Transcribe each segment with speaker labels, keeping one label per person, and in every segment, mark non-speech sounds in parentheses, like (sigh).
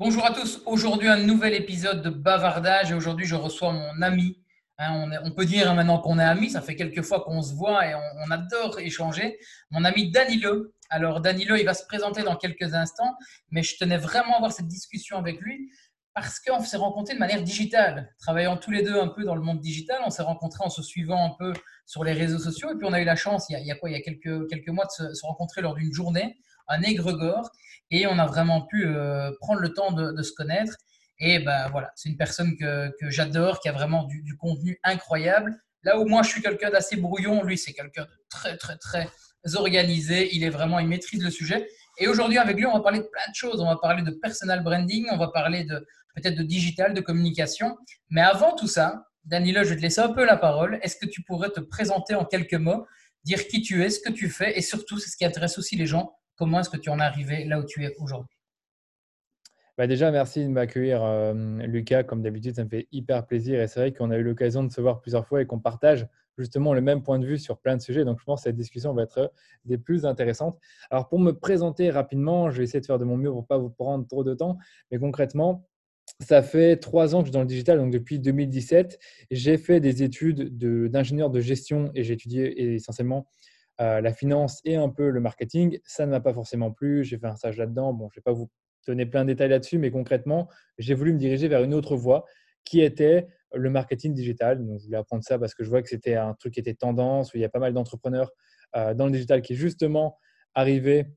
Speaker 1: Bonjour à tous. Aujourd'hui, un nouvel épisode de Bavardage. Et aujourd'hui, je reçois mon ami. Hein, on, peut dire maintenant qu'on est amis. Ça fait quelques fois qu'on se voit et on, adore échanger. Mon ami Danilo. Alors, Danilo, il va se présenter dans quelques instants. Mais je tenais vraiment à avoir cette discussion avec lui parce qu'on s'est rencontrés de manière digitale. Travaillant tous les deux un peu dans le monde digital, on s'est rencontrés en se suivant un peu sur les réseaux sociaux. Et puis, on a eu la chance, il y a, Il y a quelques, mois, de se rencontrer lors d'une journée un égrégore et on a vraiment pu euh, prendre le temps de, se connaître. Et ben voilà, c'est une personne que, j'adore, qui a vraiment du, contenu incroyable. Là où moi je suis quelqu'un d'assez brouillon, lui c'est quelqu'un de très très très organisé. Il est vraiment, il maîtrise le sujet. Et aujourd'hui avec lui, on va parler de plein de choses. On va parler de personal branding, on va parler de peut-être de digital, de communication. Mais avant tout ça, Danilo, je vais te laisser un peu la parole. Est-ce que tu pourrais te présenter en quelques mots, dire qui tu es, ce que tu fais, et surtout, c'est ce qui intéresse aussi les gens, Comment est-ce que tu en es arrivé là où tu es aujourd'hui?
Speaker 2: Bah déjà, merci de m'accueillir, euh, Lucas. Comme d'habitude, ça me fait hyper plaisir. Et c'est vrai qu'on a eu l'occasion de se voir plusieurs fois et qu'on partage justement le même point de vue sur plein de sujets. Donc, je pense que cette discussion va être des plus intéressantes. Alors, pour me présenter rapidement, je vais essayer de faire de mon mieux pour ne pas vous prendre trop de temps. Mais concrètement, ça fait trois ans que je suis dans le digital, donc depuis 2017. J'ai fait des études d'ingénieur de, gestion et j'ai étudié essentiellement euh, la finance et un peu le marketing. Ça ne m'a pas forcément plu. J'ai fait un stage là-dedans. Bon, je ne vais pas vous donner plein de détails là-dessus, mais concrètement, j'ai voulu me diriger vers une autre voie qui était le marketing digital. Donc, je voulais apprendre ça parce que je vois que c'était un truc qui était tendance, où il y a pas mal d'entrepreneurs euh, dans le digital qui justement arrivaient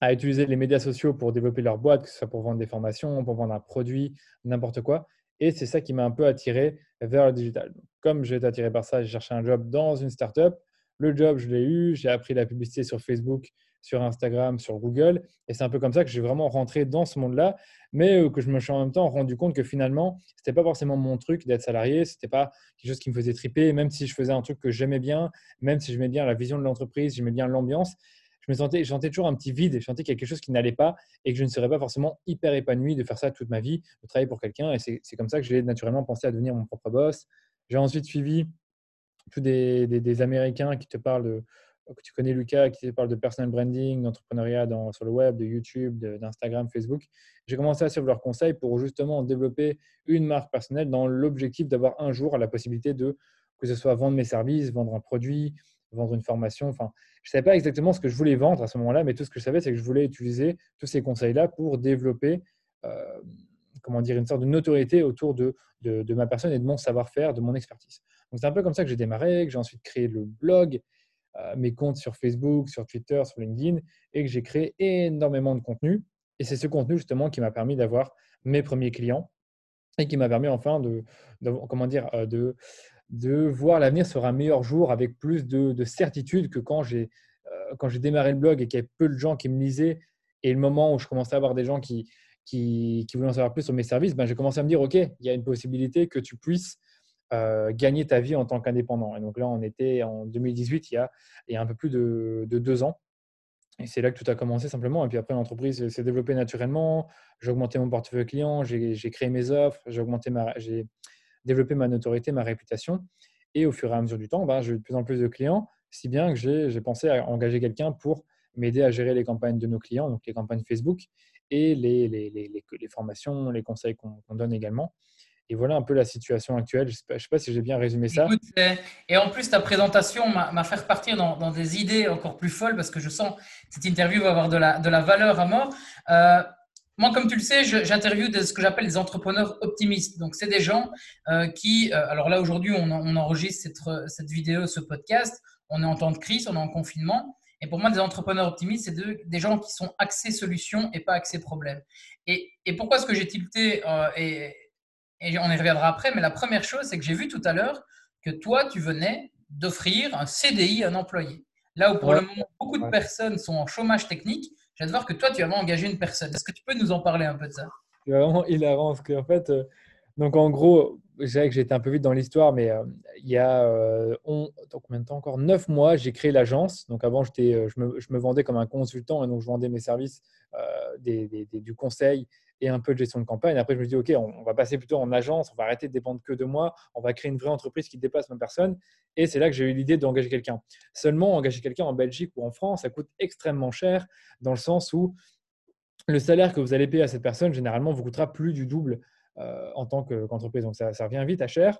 Speaker 2: à utiliser les médias sociaux pour développer leur boîte, que ce soit pour vendre des formations, pour vendre un produit, n'importe quoi. Et c'est ça qui m'a un peu attiré vers le digital. comme j'ai été attiré par ça, j'ai cherché un job dans une startup le job, je l'ai eu. J'ai appris la publicité sur Facebook, sur Instagram, sur Google. Et c'est un peu comme ça que j'ai vraiment rentré dans ce monde-là, mais euh, que je me suis en même temps rendu compte que finalement, ce n'était pas forcément mon truc d'être salarié. Ce n'était pas quelque chose qui me faisait triper, même si je faisais un truc que j'aimais bien, même si j'aimais bien la vision de l'entreprise, j'aimais bien l'ambiance. Je me sentais, je sentais toujours un petit vide, je sentais quelque chose qui n'allait pas et que je ne serais pas forcément hyper épanoui de faire ça toute ma vie, de travailler pour quelqu'un. Et c'est comme ça que j'ai naturellement pensé à devenir mon propre boss. J'ai ensuite suivi tous des, Américains qui te parlent de, que tu connais Lucas, qui te parlent de personal branding, d'entrepreneuriat sur le web, de YouTube, d'Instagram, Facebook. J'ai commencé à suivre leurs conseils pour justement développer une marque personnelle dans l'objectif d'avoir un jour la possibilité de, que ce soit vendre mes services, vendre un produit, vendre une formation. Enfin, je ne savais pas exactement ce que je voulais vendre à ce moment-là, mais tout ce que je savais, c'est que je voulais utiliser tous ces conseils-là pour développer euh, comment dire, une sorte de notoriété autour de, de, ma personne et de mon savoir-faire, de mon expertise. Donc c'est un peu comme ça que j'ai démarré, que j'ai ensuite créé le blog, euh, mes comptes sur Facebook, sur Twitter, sur LinkedIn, et que j'ai créé énormément de contenu. Et c'est ce contenu justement qui m'a permis d'avoir mes premiers clients et qui m'a permis enfin de, comment dire, euh, de, de voir l'avenir sur un meilleur jour avec plus de, certitude que quand j'ai euh, quand j'ai démarré le blog et qu'il y avait peu de gens qui me lisaient et le moment où je commençais à avoir des gens qui, qui, voulaient en savoir plus sur mes services, ben, j'ai commencé à me dire, OK, il y a une possibilité que tu puisses euh, gagner ta vie en tant qu'indépendant. Et donc là, on était en 2018, il y a, il y a un peu plus de, deux ans. Et c'est là que tout a commencé simplement. Et puis après, l'entreprise s'est développée naturellement. J'ai augmenté mon portefeuille client, j'ai créé mes offres, j'ai augmenté ma, j'ai développé ma notoriété, ma réputation. Et au fur et à mesure du temps, ben, j'ai eu de plus en plus de clients, si bien que j'ai pensé à engager quelqu'un pour m'aider à gérer les campagnes de nos clients, donc les campagnes Facebook et les, les, les, les formations, les conseils qu'on donne également. Et voilà un peu la situation actuelle. Je ne sais, pas si j'ai bien résumé ça.
Speaker 1: et en plus, ta présentation m'a fait repartir dans, des idées encore plus folles parce que je sens que cette interview va avoir de la, de la valeur à mort. Euh, moi, comme tu le sais, j'interviewe ce que j'appelle des entrepreneurs optimistes. Donc, c'est des gens euh, qui, euh, alors là, aujourd'hui, on, enregistre cette, vidéo, ce podcast. On est en temps de crise, on est en confinement. Et pour moi, des entrepreneurs optimistes, c'est des gens qui sont axés solutions et pas axés problèmes. Et, pourquoi est-ce que j'ai tilté et, et, on y reviendra après, mais la première chose, c'est que j'ai vu tout à l'heure que toi, tu venais d'offrir un CDI à un employé. Là où pour le moment, beaucoup de personnes sont en chômage technique, j'ai de voir que toi, tu avais engagé une personne. Est-ce que tu peux nous en parler un peu de ça?
Speaker 2: C'est vraiment hilarant, parce qu'en fait, euh, donc en gros, je dirais que j'étais un peu vite dans l'histoire, mais euh, il y a euh, on, combien de temps encore? Neuf mois, j'ai créé l'agence. Donc avant, je, me, je, me, vendais comme un consultant et donc je vendais mes services des, du conseil et un peu de gestion de campagne. Après, je me dis, OK, on, va passer plutôt en agence, on va arrêter de dépendre que de moi, on va créer une vraie entreprise qui dépasse ma personne. Et c'est là que j'ai eu l'idée d'engager quelqu'un. Seulement, engager quelqu'un en Belgique ou en France, ça coûte extrêmement cher dans le sens où le salaire que vous allez payer à cette personne, généralement, vous coûtera plus du double euh, en tant qu'entreprise. donc, ça, ça, revient vite à cher.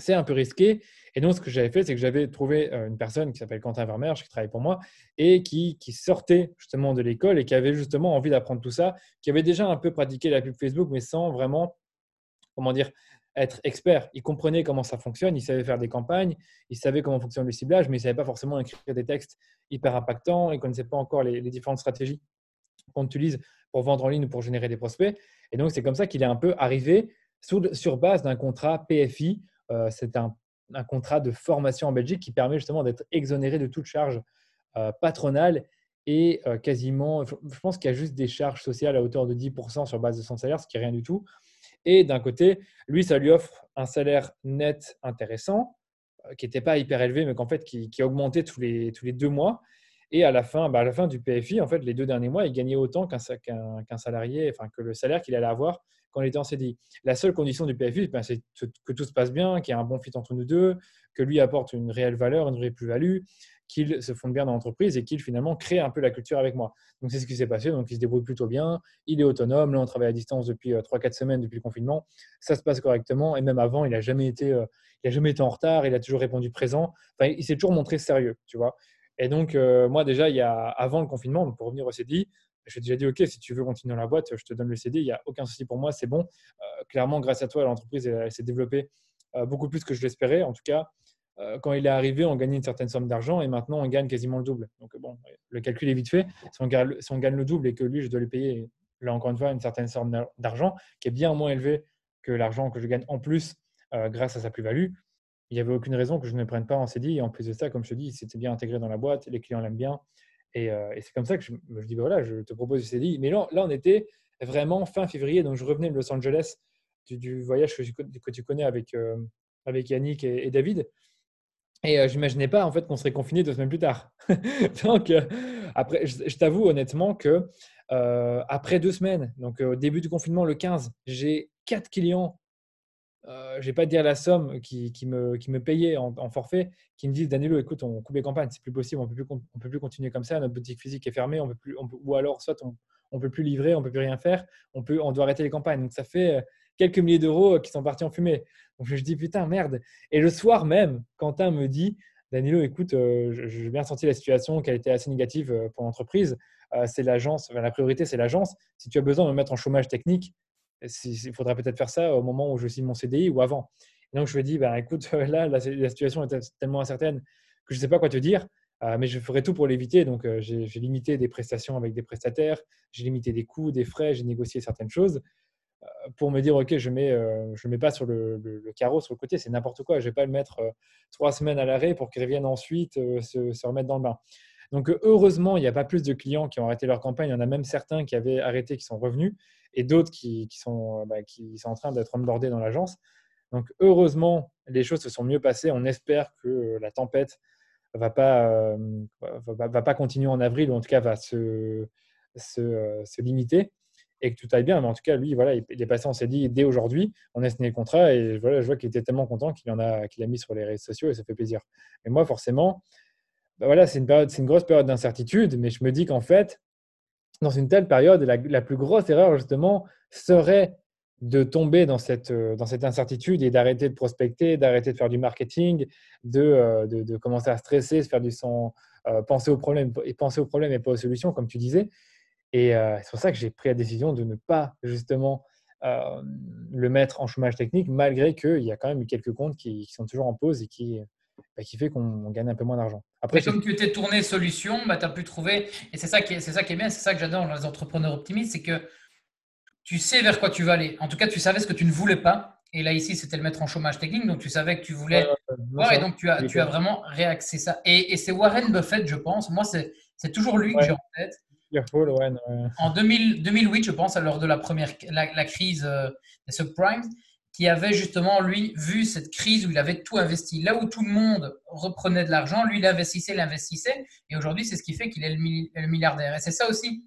Speaker 2: C'est un peu risqué. Et donc, ce que j'avais fait, c'est que j'avais trouvé euh, une personne qui s'appelle Quentin Vermeer, qui travaille pour moi, et qui, qui sortait justement de l'école et qui avait justement envie d'apprendre tout ça, qui avait déjà un peu pratiqué la pub Facebook, mais sans vraiment, comment dire, être expert. Il comprenait comment ça fonctionne, il savait faire des campagnes, il savait comment fonctionne le ciblage, mais il ne savait pas forcément écrire des textes hyper impactants, il ne connaissait pas encore les, différentes stratégies qu'on utilise pour vendre en ligne ou pour générer des prospects. Et donc, c'est comme ça qu'il est un peu arrivé sur base d'un contrat PFI. Euh, c'est un, contrat de formation en Belgique qui permet justement d'être exonéré de toute charge euh, patronale et euh, quasiment, je pense qu'il y a juste des charges sociales à hauteur de 10% sur base de son salaire, ce qui est rien du tout. Et d'un côté, lui, ça lui offre un salaire net intéressant, qui n'était pas hyper élevé, mais qu'en fait, qui, qui, augmentait tous les, tous les deux mois. Et à la fin, bah, la fin du PFI, en fait, les deux derniers mois, il gagnait autant qu'un salarié, enfin que le salaire qu'il allait avoir quand il était en CDI. La seule condition du PFI, ben, c'est que tout se passe bien, qu'il y ait un bon fit entre nous deux, que lui apporte une réelle valeur, une vraie plus-value, qu'il se fonde bien dans l'entreprise et qu'il finalement crée un peu la culture avec moi. Donc c'est ce qui s'est passé. Donc il se débrouille plutôt bien, il est autonome. Là, on travaille à distance depuis 3-4 euh, semaines depuis le confinement. Ça se passe correctement. Et même avant, il n'a jamais, été, euh, jamais été en retard, il a toujours répondu présent. Il s'est toujours montré sérieux, tu vois. Et donc, euh, moi, déjà, il y a, avant le confinement, pour revenir au CDI, je déjà dit, OK, si tu veux continuer dans la boîte, je te donne le CD, il n'y a aucun souci pour moi, c'est bon. clairement, grâce à toi, l'entreprise s'est développée beaucoup plus que je l'espérais. En tout cas, euh, quand il est arrivé, on gagnait une certaine somme d'argent et maintenant on gagne quasiment le double. Donc bon, le calcul est vite fait. Si on, gagne, le double et que lui, je dois lui payer, là encore une fois, une certaine somme d'argent qui est bien moins élevée que l'argent que je gagne en plus euh, grâce à sa plus-value, il n'y avait aucune raison que je ne prenne pas en CDI. Et en plus de ça, comme je te dis, c'était bien intégré dans la boîte, les clients l'aiment bien. Et, euh, c'est comme ça que je me dis, bah voilà, je te propose le CDI. Mais là, là, on était vraiment fin février, donc je revenais de Los Angeles du, voyage que, que, tu connais avec, avec Yannick et David. Et euh, je n'imaginais pas en fait qu'on serait confiné deux semaines plus tard. (laughs) donc, euh, après, je, t'avoue honnêtement que euh, après deux semaines, donc au début du confinement, le 15, j'ai quatre clients, je ne vais pas dire la somme, qui, me, payaient en, forfait, qui me disent Danilo, écoute, on coupe les campagnes, c'est plus possible, on ne peut plus continuer comme ça, notre boutique physique est fermée, on peut plus, ou alors soit on ne peut plus livrer, on ne peut plus rien faire, on, peut, on doit arrêter les campagnes. Donc ça fait quelques milliers d'euros qui sont partis en fumée. Donc je dis putain, merde. Et le soir même, Quentin me dit Danilo, écoute, euh, j'ai bien senti la situation qui a été assez négative euh, pour l'entreprise. Euh, c'est l'agence, la priorité, c'est l'agence. Si tu as besoin de me mettre en chômage technique, il faudra peut-être faire ça au moment où je signe mon CDI ou avant. donc je lui ai dit, ben, écoute, (laughs) là, la, situation est tellement incertaine que je ne sais pas quoi te dire, mais je ferai tout pour l'éviter. Donc j'ai limité des prestations avec des prestataires, j'ai limité des coûts, des frais, j'ai négocié certaines choses pour me dire, OK, je ne mets, euh, je mets pas sur le, carreau, sur le côté, c'est n'importe quoi. Je ne vais pas le mettre euh, trois semaines à l'arrêt pour qu'il revienne ensuite euh, se, remettre dans le bain. Donc, heureusement, il n'y a pas plus de clients qui ont arrêté leur campagne. Il y en a même certains qui avaient arrêté, qui sont revenus, et d'autres qui, sont, bah, qui sont en train d'être onboardés dans l'agence. Donc, heureusement, les choses se sont mieux passées. On espère que la tempête va pas, va, pas continuer en avril, ou en tout cas va se, se, se limiter et que tout aille bien. Mais en tout cas, lui, voilà, il est passé on s'est dit dès aujourd'hui. On a signé le contrat et voilà, je vois qu'il était tellement content qu'il en a, qu'il a mis sur les réseaux sociaux et ça fait plaisir. Mais moi, forcément, bah voilà, c'est une période, une grosse période d'incertitude. Mais je me dis qu'en fait, dans une telle période, la, plus grosse erreur justement serait de tomber dans cette, dans cette incertitude et d'arrêter de prospecter, d'arrêter de faire du marketing, de, euh, de, commencer à stresser, se faire du sang, euh, penser aux problèmes et penser et pas aux solutions, comme tu disais. Et euh, c'est pour ça que j'ai pris la décision de ne pas justement euh, le mettre en chômage technique, malgré qu'il y a quand même eu quelques comptes qui, sont toujours en pause et qui, bah, qui fait qu'on gagne un peu moins d'argent.
Speaker 1: Après, comme tu étais tourné solution, bah, tu as pu trouver, et c'est ça, qui est, ça qui est bien, c'est ça que j'adore dans les entrepreneurs optimistes, c'est que tu sais vers quoi tu vas aller. En tout cas, tu savais ce que tu ne voulais pas. Et là, ici, c'était le mettre en chômage technique. Donc, tu savais que tu voulais voir. Et donc, tu as, tu as vraiment réaxé ça. Et, et c'est Warren Buffett, je pense. Moi, c'est toujours lui que j'ai en tête. En 2008, je pense, lors de la première la, crise euh, des subprimes, qui avait justement, lui, vu cette crise où il avait tout investi. Là où tout le monde reprenait de l'argent, lui, il investissait, il investissait. Et aujourd'hui, c'est ce qui fait qu'il est le, milliardaire. Et c'est ça aussi,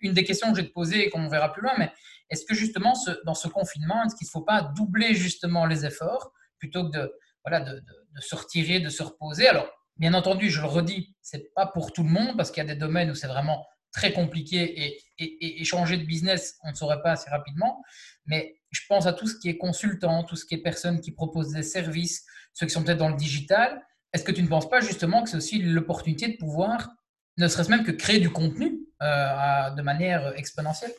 Speaker 1: une des questions que j'ai te poser et qu'on verra plus loin. Mais est-ce que justement, dans ce confinement, est-ce qu'il ne faut pas doubler justement les efforts plutôt que de, voilà, de, se retirer, de se reposer? Alors, bien entendu, je le redis, c'est pas pour tout le monde parce qu'il y a des domaines où c'est vraiment très compliqué et, changer de business, on ne saurait pas assez rapidement. Mais je pense à tout ce qui est consultant, tout ce qui est personne qui propose des services, ceux qui sont peut-être dans le digital. Est-ce que tu ne penses pas justement que c'est aussi l'opportunité de pouvoir, ne serait-ce même que créer du contenu euh, de manière exponentielle?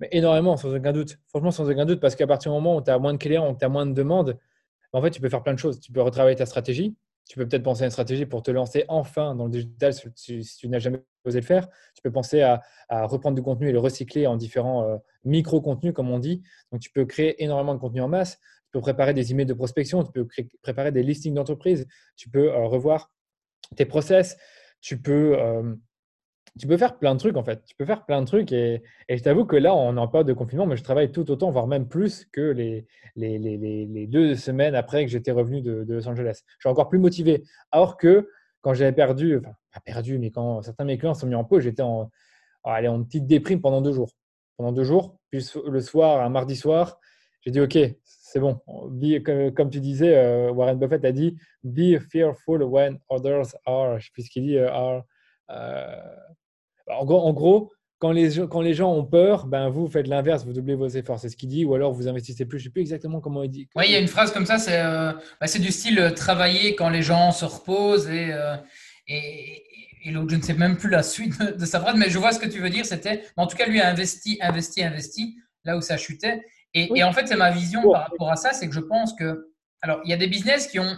Speaker 2: Mais énormément, sans aucun doute. Franchement, sans aucun doute, parce qu'à partir du moment où tu as moins de clients, où tu as moins de demandes, en fait, tu peux faire plein de choses. Tu peux retravailler ta stratégie. Tu peux peut-être penser à une stratégie pour te lancer enfin dans le digital si, tu n'as jamais osé le faire. Tu peux penser à, reprendre du contenu et le recycler en différents euh, micro-contenus, comme on dit. Donc, tu peux créer énormément de contenu en masse. Tu peux préparer des emails de prospection. Tu peux préparer des listings d'entreprise. Tu peux euh, revoir tes process. Tu peux euh, tu peux faire plein de trucs en fait. Tu peux faire plein de trucs et, je t'avoue que là, on est en période de confinement, mais je travaille tout autant, voire même plus que les, les, les, les deux semaines après que j'étais revenu de, Los Angeles. Je suis encore plus motivé. Alors que quand j'avais perdu, enfin, pas perdu, mais quand certains de mes clients sont mis en pause, j'étais en, allez, en petite déprime pendant deux jours. Pendant deux jours, puis le soir, un mardi soir, j'ai dit OK, c'est bon. comme, tu disais, euh, Warren Buffett a dit Be fearful when others are. Je dit, euh, are. Euh, en gros, quand, les, quand les gens ont peur, ben vous faites l'inverse, vous doublez vos efforts, c'est ce qu'il dit, ou alors vous investissez plus. Je ne sais plus exactement comment il dit.
Speaker 1: Oui, il y a une phrase comme ça, c'est euh, bah, du style euh, travailler quand les gens se reposent euh, et, et, l'autre, je ne sais même plus la suite de, sa phrase, mais je vois ce que tu veux dire. C'était, en tout cas, lui a investi, investi, investi là où ça chutait. Et, et en fait, c'est ma vision par rapport à ça, c'est que je pense que, alors, il y a des business qui ont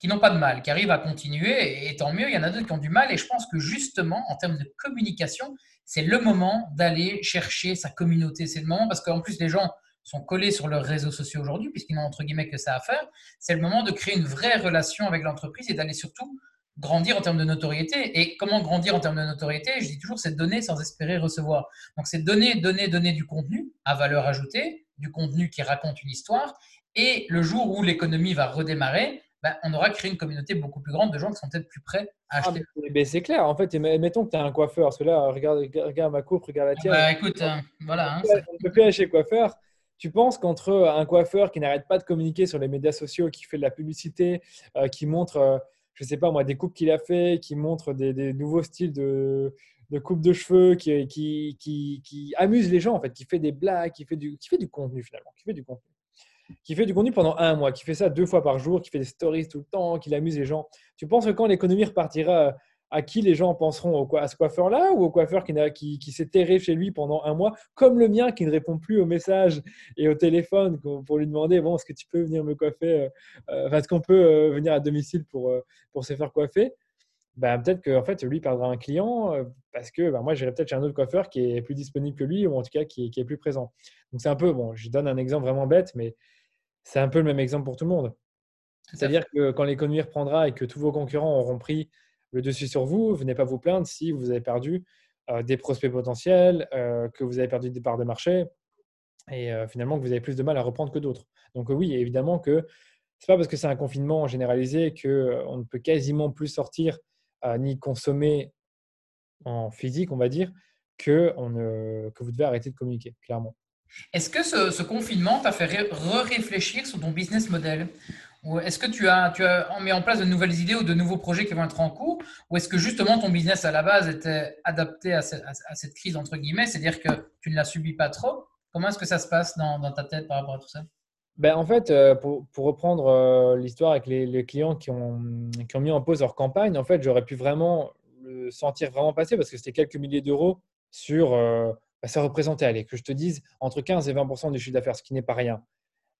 Speaker 1: qui n'ont pas de mal, qui arrivent à continuer, et tant mieux, il y en a d'autres qui ont du mal, et je pense que justement, en termes de communication, c'est le moment d'aller chercher sa communauté, c'est le moment, parce qu'en plus, les gens sont collés sur leurs réseaux sociaux aujourd'hui, puisqu'ils n'ont entre guillemets que ça à faire, c'est le moment de créer une vraie relation avec l'entreprise et d'aller surtout grandir en termes de notoriété. Et comment grandir en termes de notoriété? Je dis toujours, c'est donner sans espérer recevoir. Donc, c'est donner, donner, donner du contenu à valeur ajoutée, du contenu qui raconte une histoire. Et le jour où l'économie va redémarrer, bah, on aura créé une communauté beaucoup plus grande de gens qui sont peut-être plus prêts à ah,
Speaker 2: acheter. c'est clair, en fait, mettons que tu as un coiffeur, parce que là, regarde, regarde ma coupe, regarde la tienne.
Speaker 1: Bah, écoute, euh, voilà.
Speaker 2: Hein, on ne peut plus aller chez coiffeur. Tu penses qu'entre un coiffeur qui n'arrête pas de communiquer sur les médias sociaux, qui fait de la publicité, euh, qui montre, euh, je ne sais pas moi, des coupes qu'il a fait, qui montre des, nouveaux styles de, de coupe de cheveux, qui, qui, qui, qui, amuse les gens, en fait, qui fait des blagues, qui fait du, qui fait du contenu finalement, qui fait du contenu qui fait du contenu pendant un mois, qui fait ça deux fois par jour, qui fait des stories tout le temps, qui amuse les gens. Tu penses que quand l'économie repartira, à qui les gens penseront À ce coiffeur-là ou au coiffeur qui, qui, s'est terré chez lui pendant un mois, comme le mien qui ne répond plus aux messages et au téléphone pour lui demander bon, est-ce que tu peux venir me coiffer euh, euh, Est-ce qu'on peut euh, venir à domicile pour, pour se faire coiffer? Ben, peut-être que en fait, lui perdra un client parce que ben, moi, j'irai peut-être chez un autre coiffeur qui est plus disponible que lui ou en tout cas qui, qui est plus présent. Donc, c'est un peu, bon, je donne un exemple vraiment bête, mais c'est un peu le même exemple pour tout le monde. C'est-à-dire que quand l'économie reprendra et que tous vos concurrents auront pris le dessus sur vous, venez pas vous plaindre si vous avez perdu euh, des prospects potentiels, euh, que vous avez perdu des parts de marché et euh, finalement que vous avez plus de mal à reprendre que d'autres. Donc oui, évidemment que c'est pas parce que c'est un confinement généralisé qu'on ne peut quasiment plus sortir ni consommer en physique, on va dire, que, on, que vous devez arrêter de communiquer, clairement.
Speaker 1: Est-ce que ce, confinement t'a fait re-réfléchir sur ton business model? Ou est-ce que tu as, mis en place de nouvelles idées ou de nouveaux projets qui vont être en cours? Ou est-ce que justement ton business à la base était adapté à, cette crise, entre guillemets, c'est-à-dire que tu ne la subis pas trop? Comment est-ce que ça se passe dans, ta tête par rapport à tout ça?
Speaker 2: Ben, En fait, euh, pour, reprendre euh, l'histoire avec les, clients qui ont, mis en pause leur campagne, en fait, j'aurais pu vraiment le sentir vraiment passer parce que c'était quelques milliers d'euros sur. Bah, ça représentait, allez, que je te dise, entre 15 et 20% du chiffre d'affaires, ce qui n'est pas rien.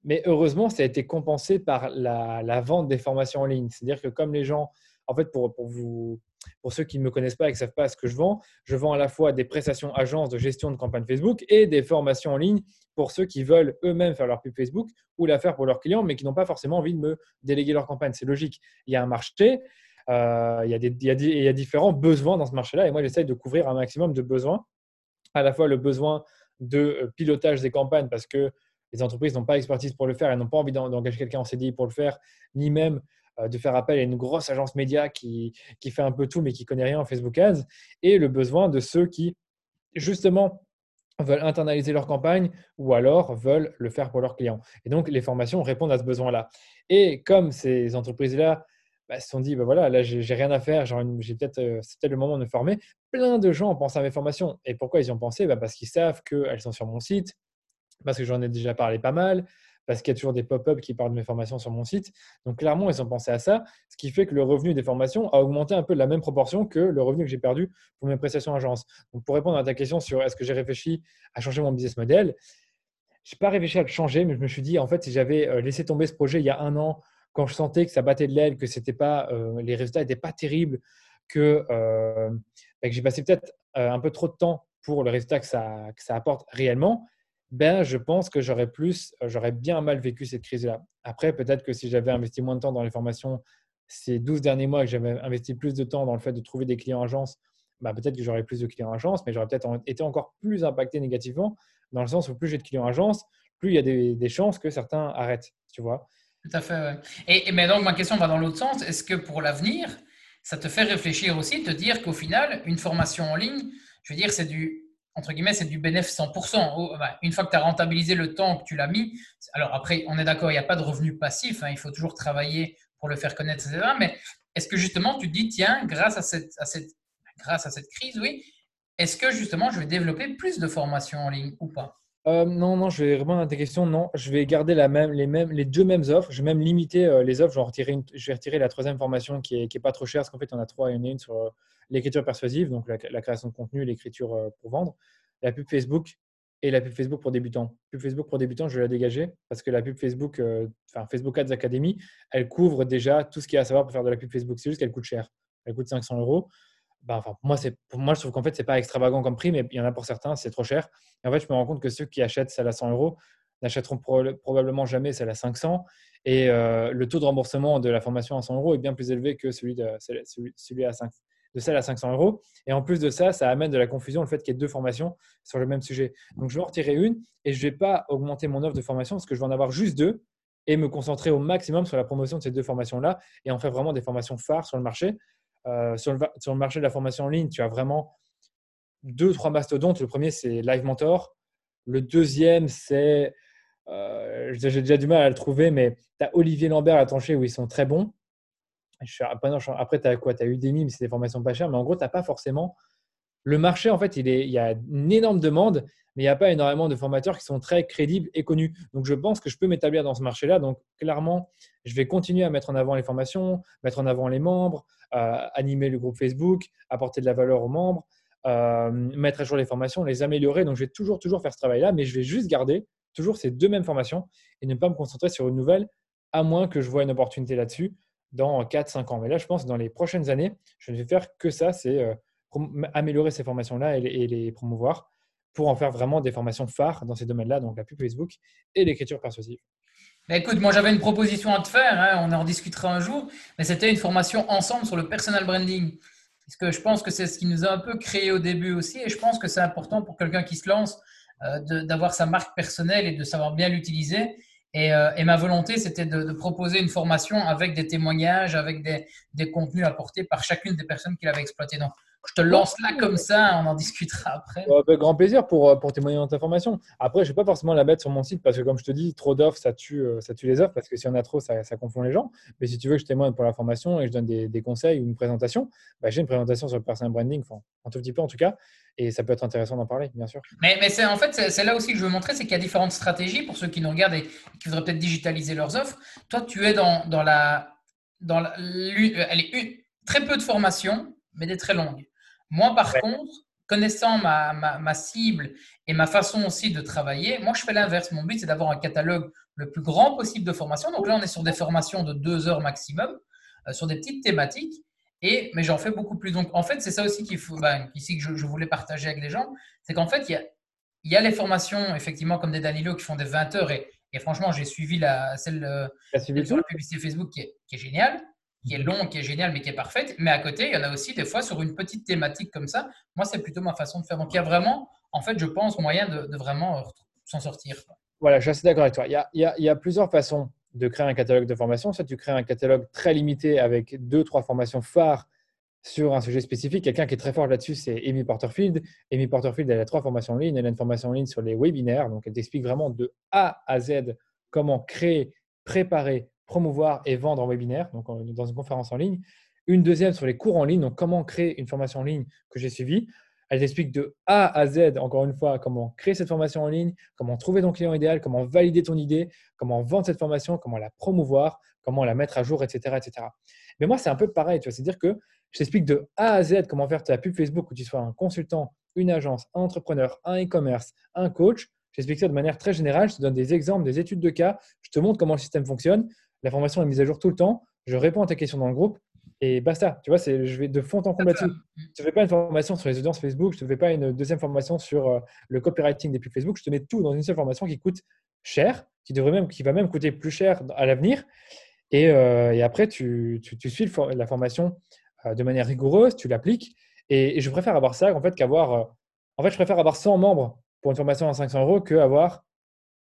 Speaker 2: Mais heureusement, ça a été compensé par la, vente des formations en ligne. C'est-à-dire que comme les gens, en fait, pour, vous, pour ceux qui ne me connaissent pas et qui ne savent pas ce que je vends, je vends à la fois des prestations agences de gestion de campagne Facebook et des formations en ligne pour ceux qui veulent eux-mêmes faire leur pub Facebook ou la faire pour leurs clients, mais qui n'ont pas forcément envie de me déléguer leur campagne. C'est logique. Il y a un marché, euh, il, y a des, il, y a il y a différents besoins dans ce marché-là, et moi, j'essaye de couvrir un maximum de besoins à la fois le besoin de euh, pilotage des campagnes parce que les entreprises n'ont pas l'expertise pour le faire, elles n'ont pas envie d'engager quelqu'un en CDI pour le faire, ni même euh, de faire appel à une grosse agence média qui, qui fait un peu tout mais qui connaît rien en Facebook Ads, et le besoin de ceux qui, justement, veulent internaliser leur campagne ou alors veulent le faire pour leurs clients. Et donc, les formations répondent à ce besoin-là. Et comme ces entreprises-là bah, se sont dit, bah, voilà, là, j'ai rien à faire, j'ai peut-être, euh, c'est peut-être le moment de me former. Plein de gens ont pensé à mes formations. Et pourquoi ils y ont pensé? Bah, Parce qu'ils savent qu'elles sont sur mon site, parce que j'en ai déjà parlé pas mal, parce qu'il y a toujours des pop-up qui parlent de mes formations sur mon site. Donc, clairement, ils ont pensé à ça, ce qui fait que le revenu des formations a augmenté un peu de la même proportion que le revenu que j'ai perdu pour mes prestations agence. Donc, pour répondre à ta question sur est-ce que j'ai réfléchi à changer mon business model, je n'ai pas réfléchi à le changer, mais je me suis dit, en fait, si j'avais euh, laissé tomber ce projet il y a un an, quand je sentais que ça battait de l'aile, que c'était pas, euh, les résultats n'étaient pas terribles, que, euh, bah, que j'ai passé peut-être un peu trop de temps pour le résultat que ça, apporte réellement, ben, je pense que j'aurais plus, j'aurais bien mal vécu cette crise-là. Après, peut-être que si j'avais investi moins de temps dans les formations ces 12 derniers mois, que j'avais investi plus de temps dans le fait de trouver des clients agence, bah, peut-être que j'aurais plus de clients agence, mais j'aurais peut-être été encore plus impacté négativement dans le sens où plus j'ai de clients agence, plus il y a des, chances que certains arrêtent, tu vois.
Speaker 1: Tout à fait, et, mais donc ma question va dans l'autre sens. Est-ce que pour l'avenir, ça te fait réfléchir aussi, te dire qu'au final, une formation en ligne, je veux dire, c'est du, entre guillemets, c'est du bénéfice 100%. Une fois que tu as rentabilisé le temps que tu l'as mis, alors après, on est d'accord, il n'y a pas de revenu passif, hein, il faut toujours travailler pour le faire connaître, etc. Mais est-ce que justement, tu te dis, tiens, grâce à cette, à cette, grâce à cette crise, oui, est-ce que justement, je vais développer plus de formations en ligne ou pas?
Speaker 2: Euh, non, non, je vais répondre à tes questions. Non, je vais garder la les, deux mêmes offres. Je vais même limiter euh, les offres. Je vais, retirer la troisième formation qui n'est pas trop chère, parce qu'en fait, on a trois. Il y en a une sur euh, l'écriture persuasive, donc la, création de contenu, l'écriture pour vendre, la pub Facebook et la pub Facebook pour débutants. Pub Facebook pour débutants, je vais la dégager parce que la pub Facebook, enfin Facebook Ads Academy, elle couvre déjà tout ce qu'il y a à savoir pour faire de la pub Facebook. C'est juste qu'elle coûte cher. Elle coûte 500 euros. Bah, enfin, pour moi, pour moi, je trouve qu'en fait, c'est pas extravagant comme prix, mais il y en a pour certains, c'est trop cher. Et en fait, je me rends compte que ceux qui achètent celle à 100 euros n'achèteront probablement jamais celle à 500. Et euh, le taux de remboursement de la formation à 100 euros est bien plus élevé que celui de, celui, à 5, de celle à 500 euros. Et en plus de ça, ça amène de la confusion le fait qu'il y ait deux formations sur le même sujet. Donc, je vais en retirer une et je ne vais pas augmenter mon offre de formation parce que je vais en avoir juste deux et me concentrer au maximum sur la promotion de ces deux formations-là et en faire vraiment des formations phares sur le marché. Euh, sur, le, marché de la formation en ligne, tu as vraiment deux, trois mastodontes. Le premier, c'est Live Mentor. Le deuxième, c'est. Euh, j'ai déjà du mal à le trouver, mais tu as Olivier Lambert à Trancher où ils sont très bons. Après, tu as quoi? Tu as Udemy, mais c'est des formations pas chères. Mais en gros, tu n'as pas forcément. Le marché, en fait, il, est, il y a une énorme demande, il n'y a pas énormément de formateurs qui sont très crédibles et connus. Donc, je pense que je peux m'établir dans ce marché-là. Donc, clairement, je vais continuer à mettre en avant les formations, mettre en avant les membres, euh, animer le groupe Facebook, apporter de la valeur aux membres, euh, mettre à jour les formations, les améliorer. Donc, je vais toujours, toujours faire ce travail-là, mais je vais juste garder toujours ces deux mêmes formations et ne pas me concentrer sur une nouvelle, à moins que je vois une opportunité là-dessus dans 4-5 ans. Mais là, je pense que dans les prochaines années, je ne vais faire que ça, c'est euh, améliorer ces formations-là et, les promouvoir pour en faire vraiment des formations phares dans ces domaines-là, donc la pub Facebook et l'écriture persuasive.
Speaker 1: Bah, écoute, moi j'avais une proposition à te faire, hein, on en discutera un jour, mais c'était une formation ensemble sur le personal branding. Parce que je pense que c'est ce qui nous a un peu créé au début aussi, et je pense que c'est important pour quelqu'un qui se lance euh, d'avoir sa marque personnelle et de savoir bien l'utiliser. Et, euh, ma volonté, c'était de, proposer une formation avec des témoignages, avec des, contenus apportés par chacune des personnes qui l'avaient exploité. Je te lance là comme ça, on en discutera après.
Speaker 2: Avec grand plaisir pour, euh, pour témoigner dans ta formation. Après, je ne vais pas forcément la mettre sur mon site parce que, comme je te dis, trop d'offres, ça tue, euh, ça tue les offres parce que si on a trop, ça, ça, confond les gens. Mais si tu veux que je témoigne pour la formation et je donne des, des conseils ou une présentation, bah, j'ai une présentation sur le personal branding, enfin, un tout petit peu en tout cas, et ça peut être intéressant d'en parler, bien sûr.
Speaker 1: Mais, mais c'est en fait, c'est là aussi que je veux montrer, c'est qu'il y a différentes stratégies pour ceux qui nous regardent et qui voudraient peut-être digitaliser leurs offres. Toi, tu es dans, dans la. Dans la, elle est une, très peu de formation, mais des très longues. Moi, par contre, connaissant ma, ma, cible et ma façon aussi de travailler, moi, je fais l'inverse. Mon but, c'est d'avoir un catalogue le plus grand possible de formations. Donc là, on est sur des formations de deux heures maximum, euh, sur des petites thématiques. Et, mais j'en fais beaucoup plus. Donc, en fait, c'est ça aussi qu'il faut, ben, ici que je, voulais partager avec les gens. C'est qu'en fait, il y a, il y a les formations, effectivement, comme des Danilo qui font des 20 heures. Et, et franchement, j'ai suivi la, celle, euh, sur la publicité Facebook qui est, qui est géniale qui est long, qui est génial, mais qui est parfaite. Mais à côté, il y en a aussi des fois sur une petite thématique comme ça. Moi, c'est plutôt ma façon de faire. Donc, il y a vraiment, en fait, je pense, moyen de, vraiment euh, s'en sortir.
Speaker 2: Voilà, je suis assez d'accord avec toi. Il y, a, il, y a, plusieurs façons de créer un catalogue de formation. Soit tu crées un catalogue très limité avec deux, trois formations phares sur un sujet spécifique. Quelqu'un qui est très fort là-dessus, c'est Amy Porterfield. Amy Porterfield, elle a trois formations en ligne. Elle a une formation en ligne sur les webinaires. Donc, elle t'explique vraiment de A à Z comment créer, préparer, promouvoir et vendre en webinaire, donc dans une conférence en ligne. Une deuxième sur les cours en ligne, donc comment créer une formation en ligne que j'ai suivie. Elle t'explique de A à Z, encore une fois, comment créer cette formation en ligne, comment trouver ton client idéal, comment valider ton idée, comment vendre cette formation, comment la promouvoir, comment la mettre à jour, etc. etc. Mais moi, c'est un peu pareil. C'est-à-dire que je t'explique de A à Z comment faire ta pub Facebook, où tu sois un consultant, une agence, un entrepreneur, un e-commerce, un coach. J'explique ça de manière très générale. Je te donne des exemples, des études de cas. Je te montre comment le système fonctionne. La formation est mise à jour tout le temps. Je réponds à tes questions dans le groupe et basta. Tu vois, je vais de fond en comble là-dessus. Je ne fais pas une formation sur les audiences Facebook, je ne fais pas une deuxième formation sur euh, le copywriting des pubs Facebook. Je te mets tout dans une seule formation qui coûte cher, qui, devrait même, qui va même coûter plus cher à l'avenir. Et, euh, après, tu, tu, suis la formation euh, de manière rigoureuse, tu l'appliques. Et, je préfère avoir ça en fait qu'avoir. en fait, je préfère avoir 100 membres pour une formation à 500 euros qu'avoir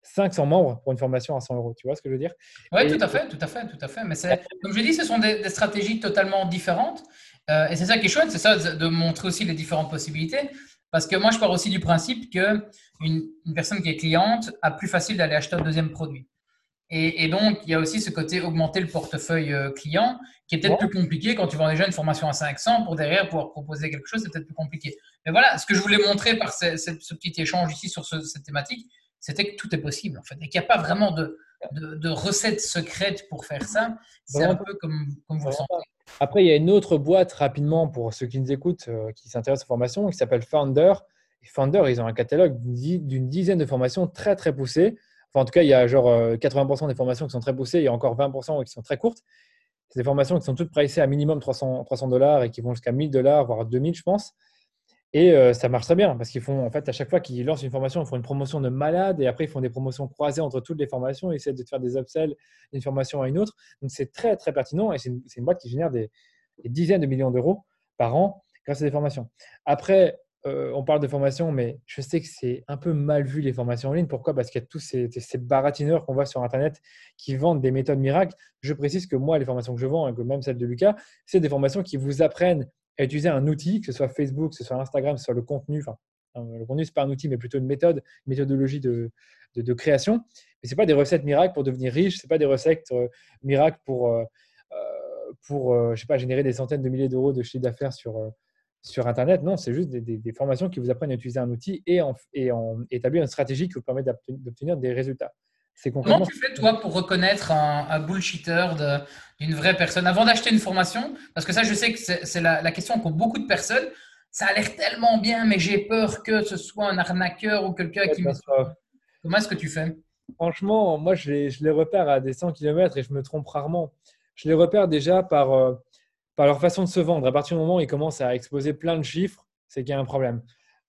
Speaker 2: 500 membres pour une formation à 100 euros. Tu vois ce que je veux dire?
Speaker 1: Oui, tout à fait, tout à fait, tout à fait. Mais comme je dis, ce sont des, stratégies totalement différentes. Euh, et c'est ça qui est chouette, c'est ça de montrer aussi les différentes possibilités. Parce que moi, je pars aussi du principe qu'une une personne qui est cliente a plus facile d'aller acheter un deuxième produit. Et, donc, il y a aussi ce côté augmenter le portefeuille euh, client qui est peut-être plus compliqué quand tu vends déjà une formation à 500 pour derrière pouvoir proposer quelque chose, c'est peut-être plus compliqué. Mais voilà, ce que je voulais montrer par ce, ce petit échange ici sur cette thématique, c'était que tout est possible en fait et qu'il n'y a pas vraiment de, de, recette secrète pour faire ça. C'est un peu comme, comme vous le sentez.
Speaker 2: Après, il y a une autre boîte rapidement pour ceux qui nous écoutent, euh, qui s'intéressent aux formations, qui s'appelle Founder. Et Founder, ils ont un catalogue d'une dizaine de formations très très poussées. Enfin, en tout cas, il y a genre 80% euh, des formations qui sont très poussées et encore 20% qui sont très courtes. C'est des formations qui sont toutes pricées à minimum 300 dollars et qui vont jusqu'à 1000 dollars, voire 2000, je pense. Et euh, ça marche très bien parce qu'ils font, en fait, à chaque fois qu'ils lancent une formation, ils font une promotion de malade et après ils font des promotions croisées entre toutes les formations. Ils essaient de faire des upsells d'une formation à une autre. Donc c'est très, très pertinent et c'est une, boîte qui génère des, dizaines de millions d'euros par an grâce à des formations. Après, euh, on parle de formation, mais je sais que c'est un peu mal vu les formations en ligne. Pourquoi? Parce qu'il y a tous ces, baratineurs qu'on voit sur Internet qui vendent des méthodes miracles. Je précise que moi, les formations que je vends, et même celles de Lucas, c'est des formations qui vous apprennent à utiliser un outil, que ce soit Facebook, que ce soit Instagram, que ce soit le contenu. Enfin, euh, le contenu, ce n'est pas un outil, mais plutôt une méthode, une méthodologie de, de, création. Mais ce n'est pas des recettes miracles pour devenir riche, ce n'est pas des recettes euh, miracles pour, euh, pour je sais pas, générer des centaines de milliers d'euros de chiffre d'affaires sur, sur Internet. Non, c'est juste des, des, formations qui vous apprennent à utiliser un outil et, en, et en, établir une stratégie qui vous permet d'obtenir des résultats.
Speaker 1: Comment tu fais, toi, pour reconnaître un, bullshitter d'une vraie personne? Avant d'acheter une formation Parce que ça, je sais que c'est la, question qu'ont beaucoup de personnes. Ça a l'air tellement bien, mais j'ai peur que ce soit un arnaqueur ou quelqu'un qui me. Comment est-ce que tu fais?
Speaker 2: Franchement, moi, je les, je les, repère à des 100 km et je me trompe rarement. Je les repère déjà par, euh, par leur façon de se vendre. À partir du moment où ils commencent à exposer plein de chiffres, c'est qu'il y a un problème.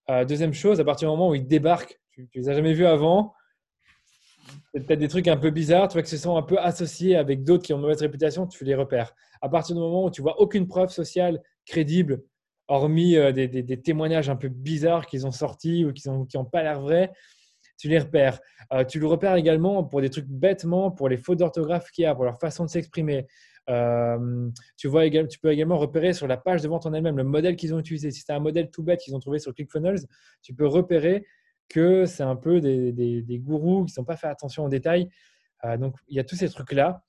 Speaker 2: Euh, deuxième chose, à partir du moment où ils débarquent, tu ne les as jamais vus avant, peut-être des trucs un peu bizarres, tu vois que ce sont un peu associés avec d'autres qui ont une mauvaise réputation, tu les repères. À partir du moment où tu vois aucune preuve sociale crédible, hormis euh, des, témoignages un peu bizarres qu'ils ont sortis ou qui n'ont pas l'air vrais, tu les repères. Euh, tu le repères également pour des trucs bêtement, pour les fautes d'orthographe qu'il y a, pour leur façon de s'exprimer. Euh, tu, vois, tu peux également repérer sur la page de vente en elle-même le modèle qu'ils ont utilisé. Si c'est un modèle tout bête qu'ils ont trouvé sur ClickFunnels, tu peux repérer que c'est un peu des, des, gourous qui ne sont pas fait attention aux détails. Euh, donc, il y a tous ces trucs-là.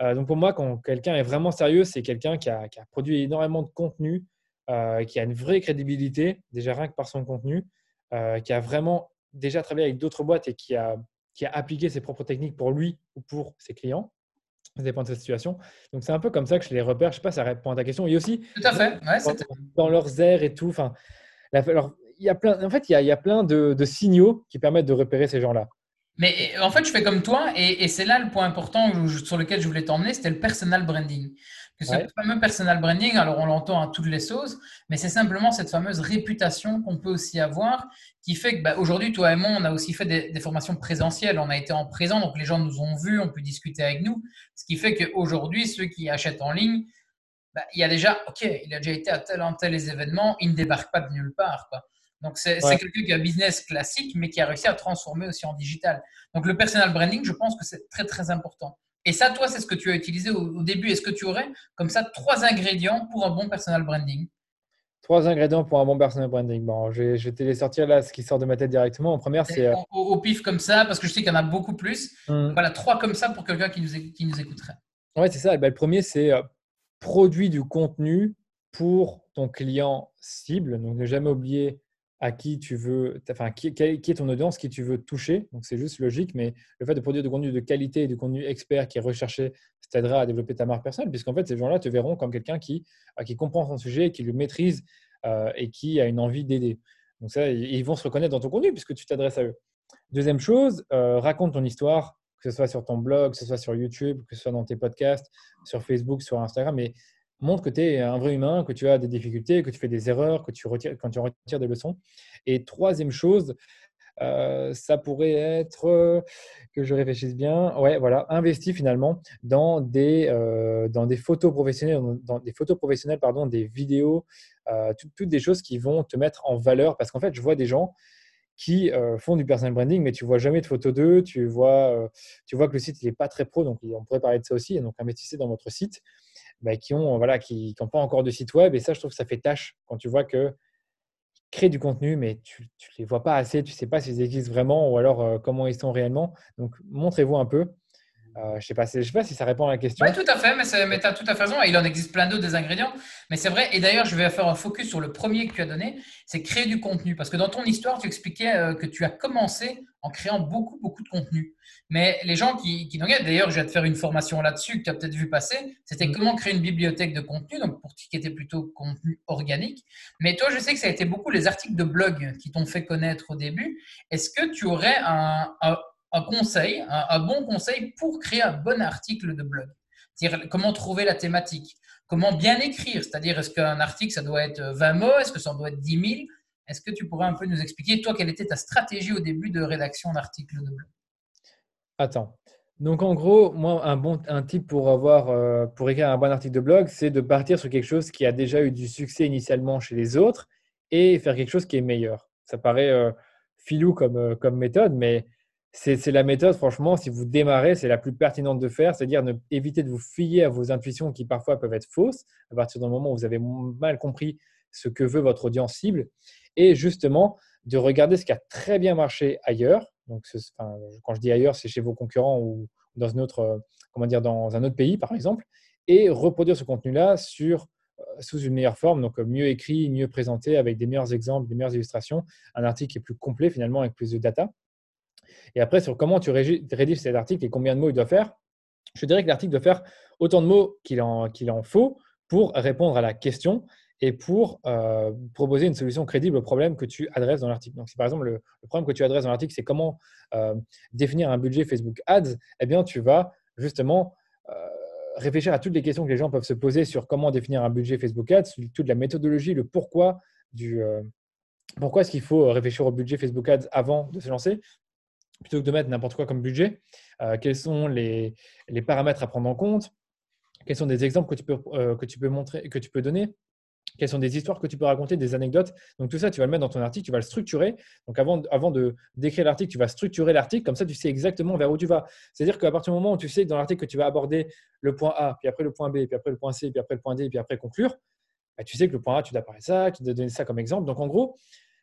Speaker 2: Euh, donc, pour moi, quand quelqu'un est vraiment sérieux, c'est quelqu'un qui a, qui a, produit énormément de contenu, euh, qui a une vraie crédibilité, déjà rien que par son contenu, qui a vraiment déjà travaillé avec d'autres boîtes et qui a, qui a appliqué ses propres techniques pour lui ou pour ses clients. Ça dépend de sa situation. Donc, c'est un peu comme ça que je les repère. Je ne sais pas, ça répond à ta question. Et aussi,
Speaker 1: Tout à fait.
Speaker 2: dans, leurs airs et tout. Enfin, y a plein, en fait, il y a, plein de, signaux qui permettent de repérer ces gens-là.
Speaker 1: Mais en fait, je fais comme toi, et, c'est là le point important sur lequel je voulais t'emmener, c'était le personal branding. Que ce fameux personal branding, alors on l'entend à toutes les sauces, mais c'est simplement cette fameuse réputation qu'on peut aussi avoir, qui fait que bah, aujourd'hui, toi et moi, on a aussi fait des, formations présentielles, on a été en présent, donc les gens nous ont vus, ont pu discuter avec nous, ce qui fait qu'aujourd'hui, ceux qui achètent en ligne, bah, il y a déjà, ok, il a déjà été à tel ou tel événements, il ne débarque pas de nulle part. Quoi. Donc, c'est quelqu'un qui a un business classique, mais qui a réussi à transformer aussi en digital. Donc, le personal branding, je pense que c'est très, très important. Et ça, toi, c'est ce que tu as utilisé au, début. Est-ce que tu aurais, comme ça, trois ingrédients pour un bon personal branding?
Speaker 2: Trois ingrédients pour un bon personal branding. Bon, je vais, te les sortir là, ce qui sort de ma tête directement. En première, c'est.
Speaker 1: Euh, au, pif comme ça, parce que je sais qu'il y en a beaucoup plus. Hum. Voilà, trois comme ça pour quelqu'un qui nous, qui nous écouterait.
Speaker 2: Oui, c'est ça. Ben, le premier, c'est euh, produit du contenu pour ton client cible. Donc, ne jamais oublier à qui tu veux, enfin, qui, qui est ton audience, qui tu veux toucher. Donc, c'est juste logique, mais le fait de produire du contenu de qualité et du contenu expert qui est recherché, ça t'aidera à développer ta marque personnelle, puisqu'en fait, ces gens-là te verront comme quelqu'un qui, euh, qui comprend son sujet, qui le maîtrise euh, et qui a une envie d'aider. Donc, ça, ils vont se reconnaître dans ton contenu puisque tu t'adresses à eux. Deuxième chose, euh, raconte ton histoire, que ce soit sur ton blog, que ce soit sur YouTube, que ce soit dans tes podcasts, sur Facebook, sur Instagram, mais montre que tu es un vrai humain, que tu as des difficultés, que tu fais des erreurs, que tu retires, quand tu retires des leçons. Et troisième chose, euh, ça pourrait être euh, que je réfléchisse bien. Ouais, voilà, investis finalement dans des, euh, dans des photos professionnelles, dans des photos professionnelles, pardon, des vidéos, toutes des choses qui vont te mettre en valeur. Parce qu'en fait, je vois des gens qui font du personal branding, mais tu vois jamais de photos d'eux, tu vois, tu vois que le site n'est pas très pro, donc on pourrait parler de ça aussi. Et donc investissez dans votre site. Bah, qui ont voilà qui n'ont pas encore de site web. Et ça, je trouve que ça fait tâche quand tu vois que créent du contenu, mais tu ne les vois pas assez, tu ne sais pas s'ils existent vraiment ou alors euh, comment ils sont réellement. Donc, montrez-vous un peu. Euh, je ne sais, pas, sais pas si ça répond à la question.
Speaker 1: Oui, tout à fait, mais, tu as tout à fait raison. Il en existe plein d'autres des ingrédients. Mais c'est vrai. Et d'ailleurs, je vais faire un focus sur le premier que tu as donné c'est créer du contenu. Parce que dans ton histoire, tu expliquais euh, que tu as commencé en créant beaucoup, beaucoup de contenu. Mais les gens qui, qui d'ailleurs, je vais te faire une formation là-dessus que tu as peut-être vu passer, c'était mm. comment créer une bibliothèque de contenu, donc pour qui était plutôt contenu organique. Mais toi, je sais que ça a été beaucoup les articles de blog qui t'ont fait connaître au début. Est-ce que tu aurais un, un, conseil, un, bon conseil pour créer un bon article de blog. C'est-à-dire comment trouver la thématique Comment bien écrire. C'est-à-dire, est-ce qu'un article, ça doit être 20 mots? Est-ce que ça doit être 10 000 est-ce que tu pourrais un peu nous expliquer, toi, quelle était ta stratégie au début de rédaction d'articles de blog?
Speaker 2: Attends. Donc, en gros, moi, un bon un type pour, avoir, euh, pour écrire un bon article de blog, c'est de partir sur quelque chose qui a déjà eu du succès initialement chez les autres et faire quelque chose qui est meilleur. Ça paraît euh, filou comme, euh, comme méthode, mais c'est la méthode, franchement, si vous démarrez, c'est la plus pertinente de faire, c'est-à-dire éviter de vous fier à vos intuitions qui parfois peuvent être fausses à partir du moment où vous avez mal compris ce que veut votre audience cible et justement de regarder ce qui a très bien marché ailleurs. Donc, quand je dis ailleurs, c'est chez vos concurrents ou dans, autre, comment dire, dans un autre pays, par exemple, et reproduire ce contenu-là euh, sous une meilleure forme, donc mieux écrit, mieux présenté, avec des meilleurs exemples, des meilleures illustrations, un article qui est plus complet finalement, avec plus de data. Et après, sur comment tu rédiges cet article et combien de mots il doit faire, je dirais que l'article doit faire autant de mots qu'il en, faut pour répondre à la question et pour euh, proposer une solution crédible au problème que tu adresses dans l'article. Donc, si par exemple le, problème que tu adresses dans l'article, c'est comment euh, définir un budget Facebook Ads, eh bien, tu vas justement euh, réfléchir à toutes les questions que les gens peuvent se poser sur comment définir un budget Facebook Ads, toute la méthodologie, le pourquoi du pourquoi est-ce qu'il faut réfléchir au budget Facebook Ads avant de se lancer plutôt que de mettre n'importe quoi comme budget. quels sont les, les, paramètres à prendre en compte Quels sont des exemples que tu peux, que tu peux montrer, que tu peux donner quelles sont des histoires que tu peux raconter, des anecdotes. Donc tout ça, tu vas le mettre dans ton article, tu vas le structurer. Donc avant, avant de d'écrire l'article, tu vas structurer l'article, comme ça tu sais exactement vers où tu vas. C'est-à-dire qu'à partir du moment où tu sais dans l'article que tu vas aborder le point A, puis après le point B, puis après le point C, puis après le point D, puis après conclure, bah, tu sais que le point A, tu dois parler ça, tu dois donner ça comme exemple. Donc en gros,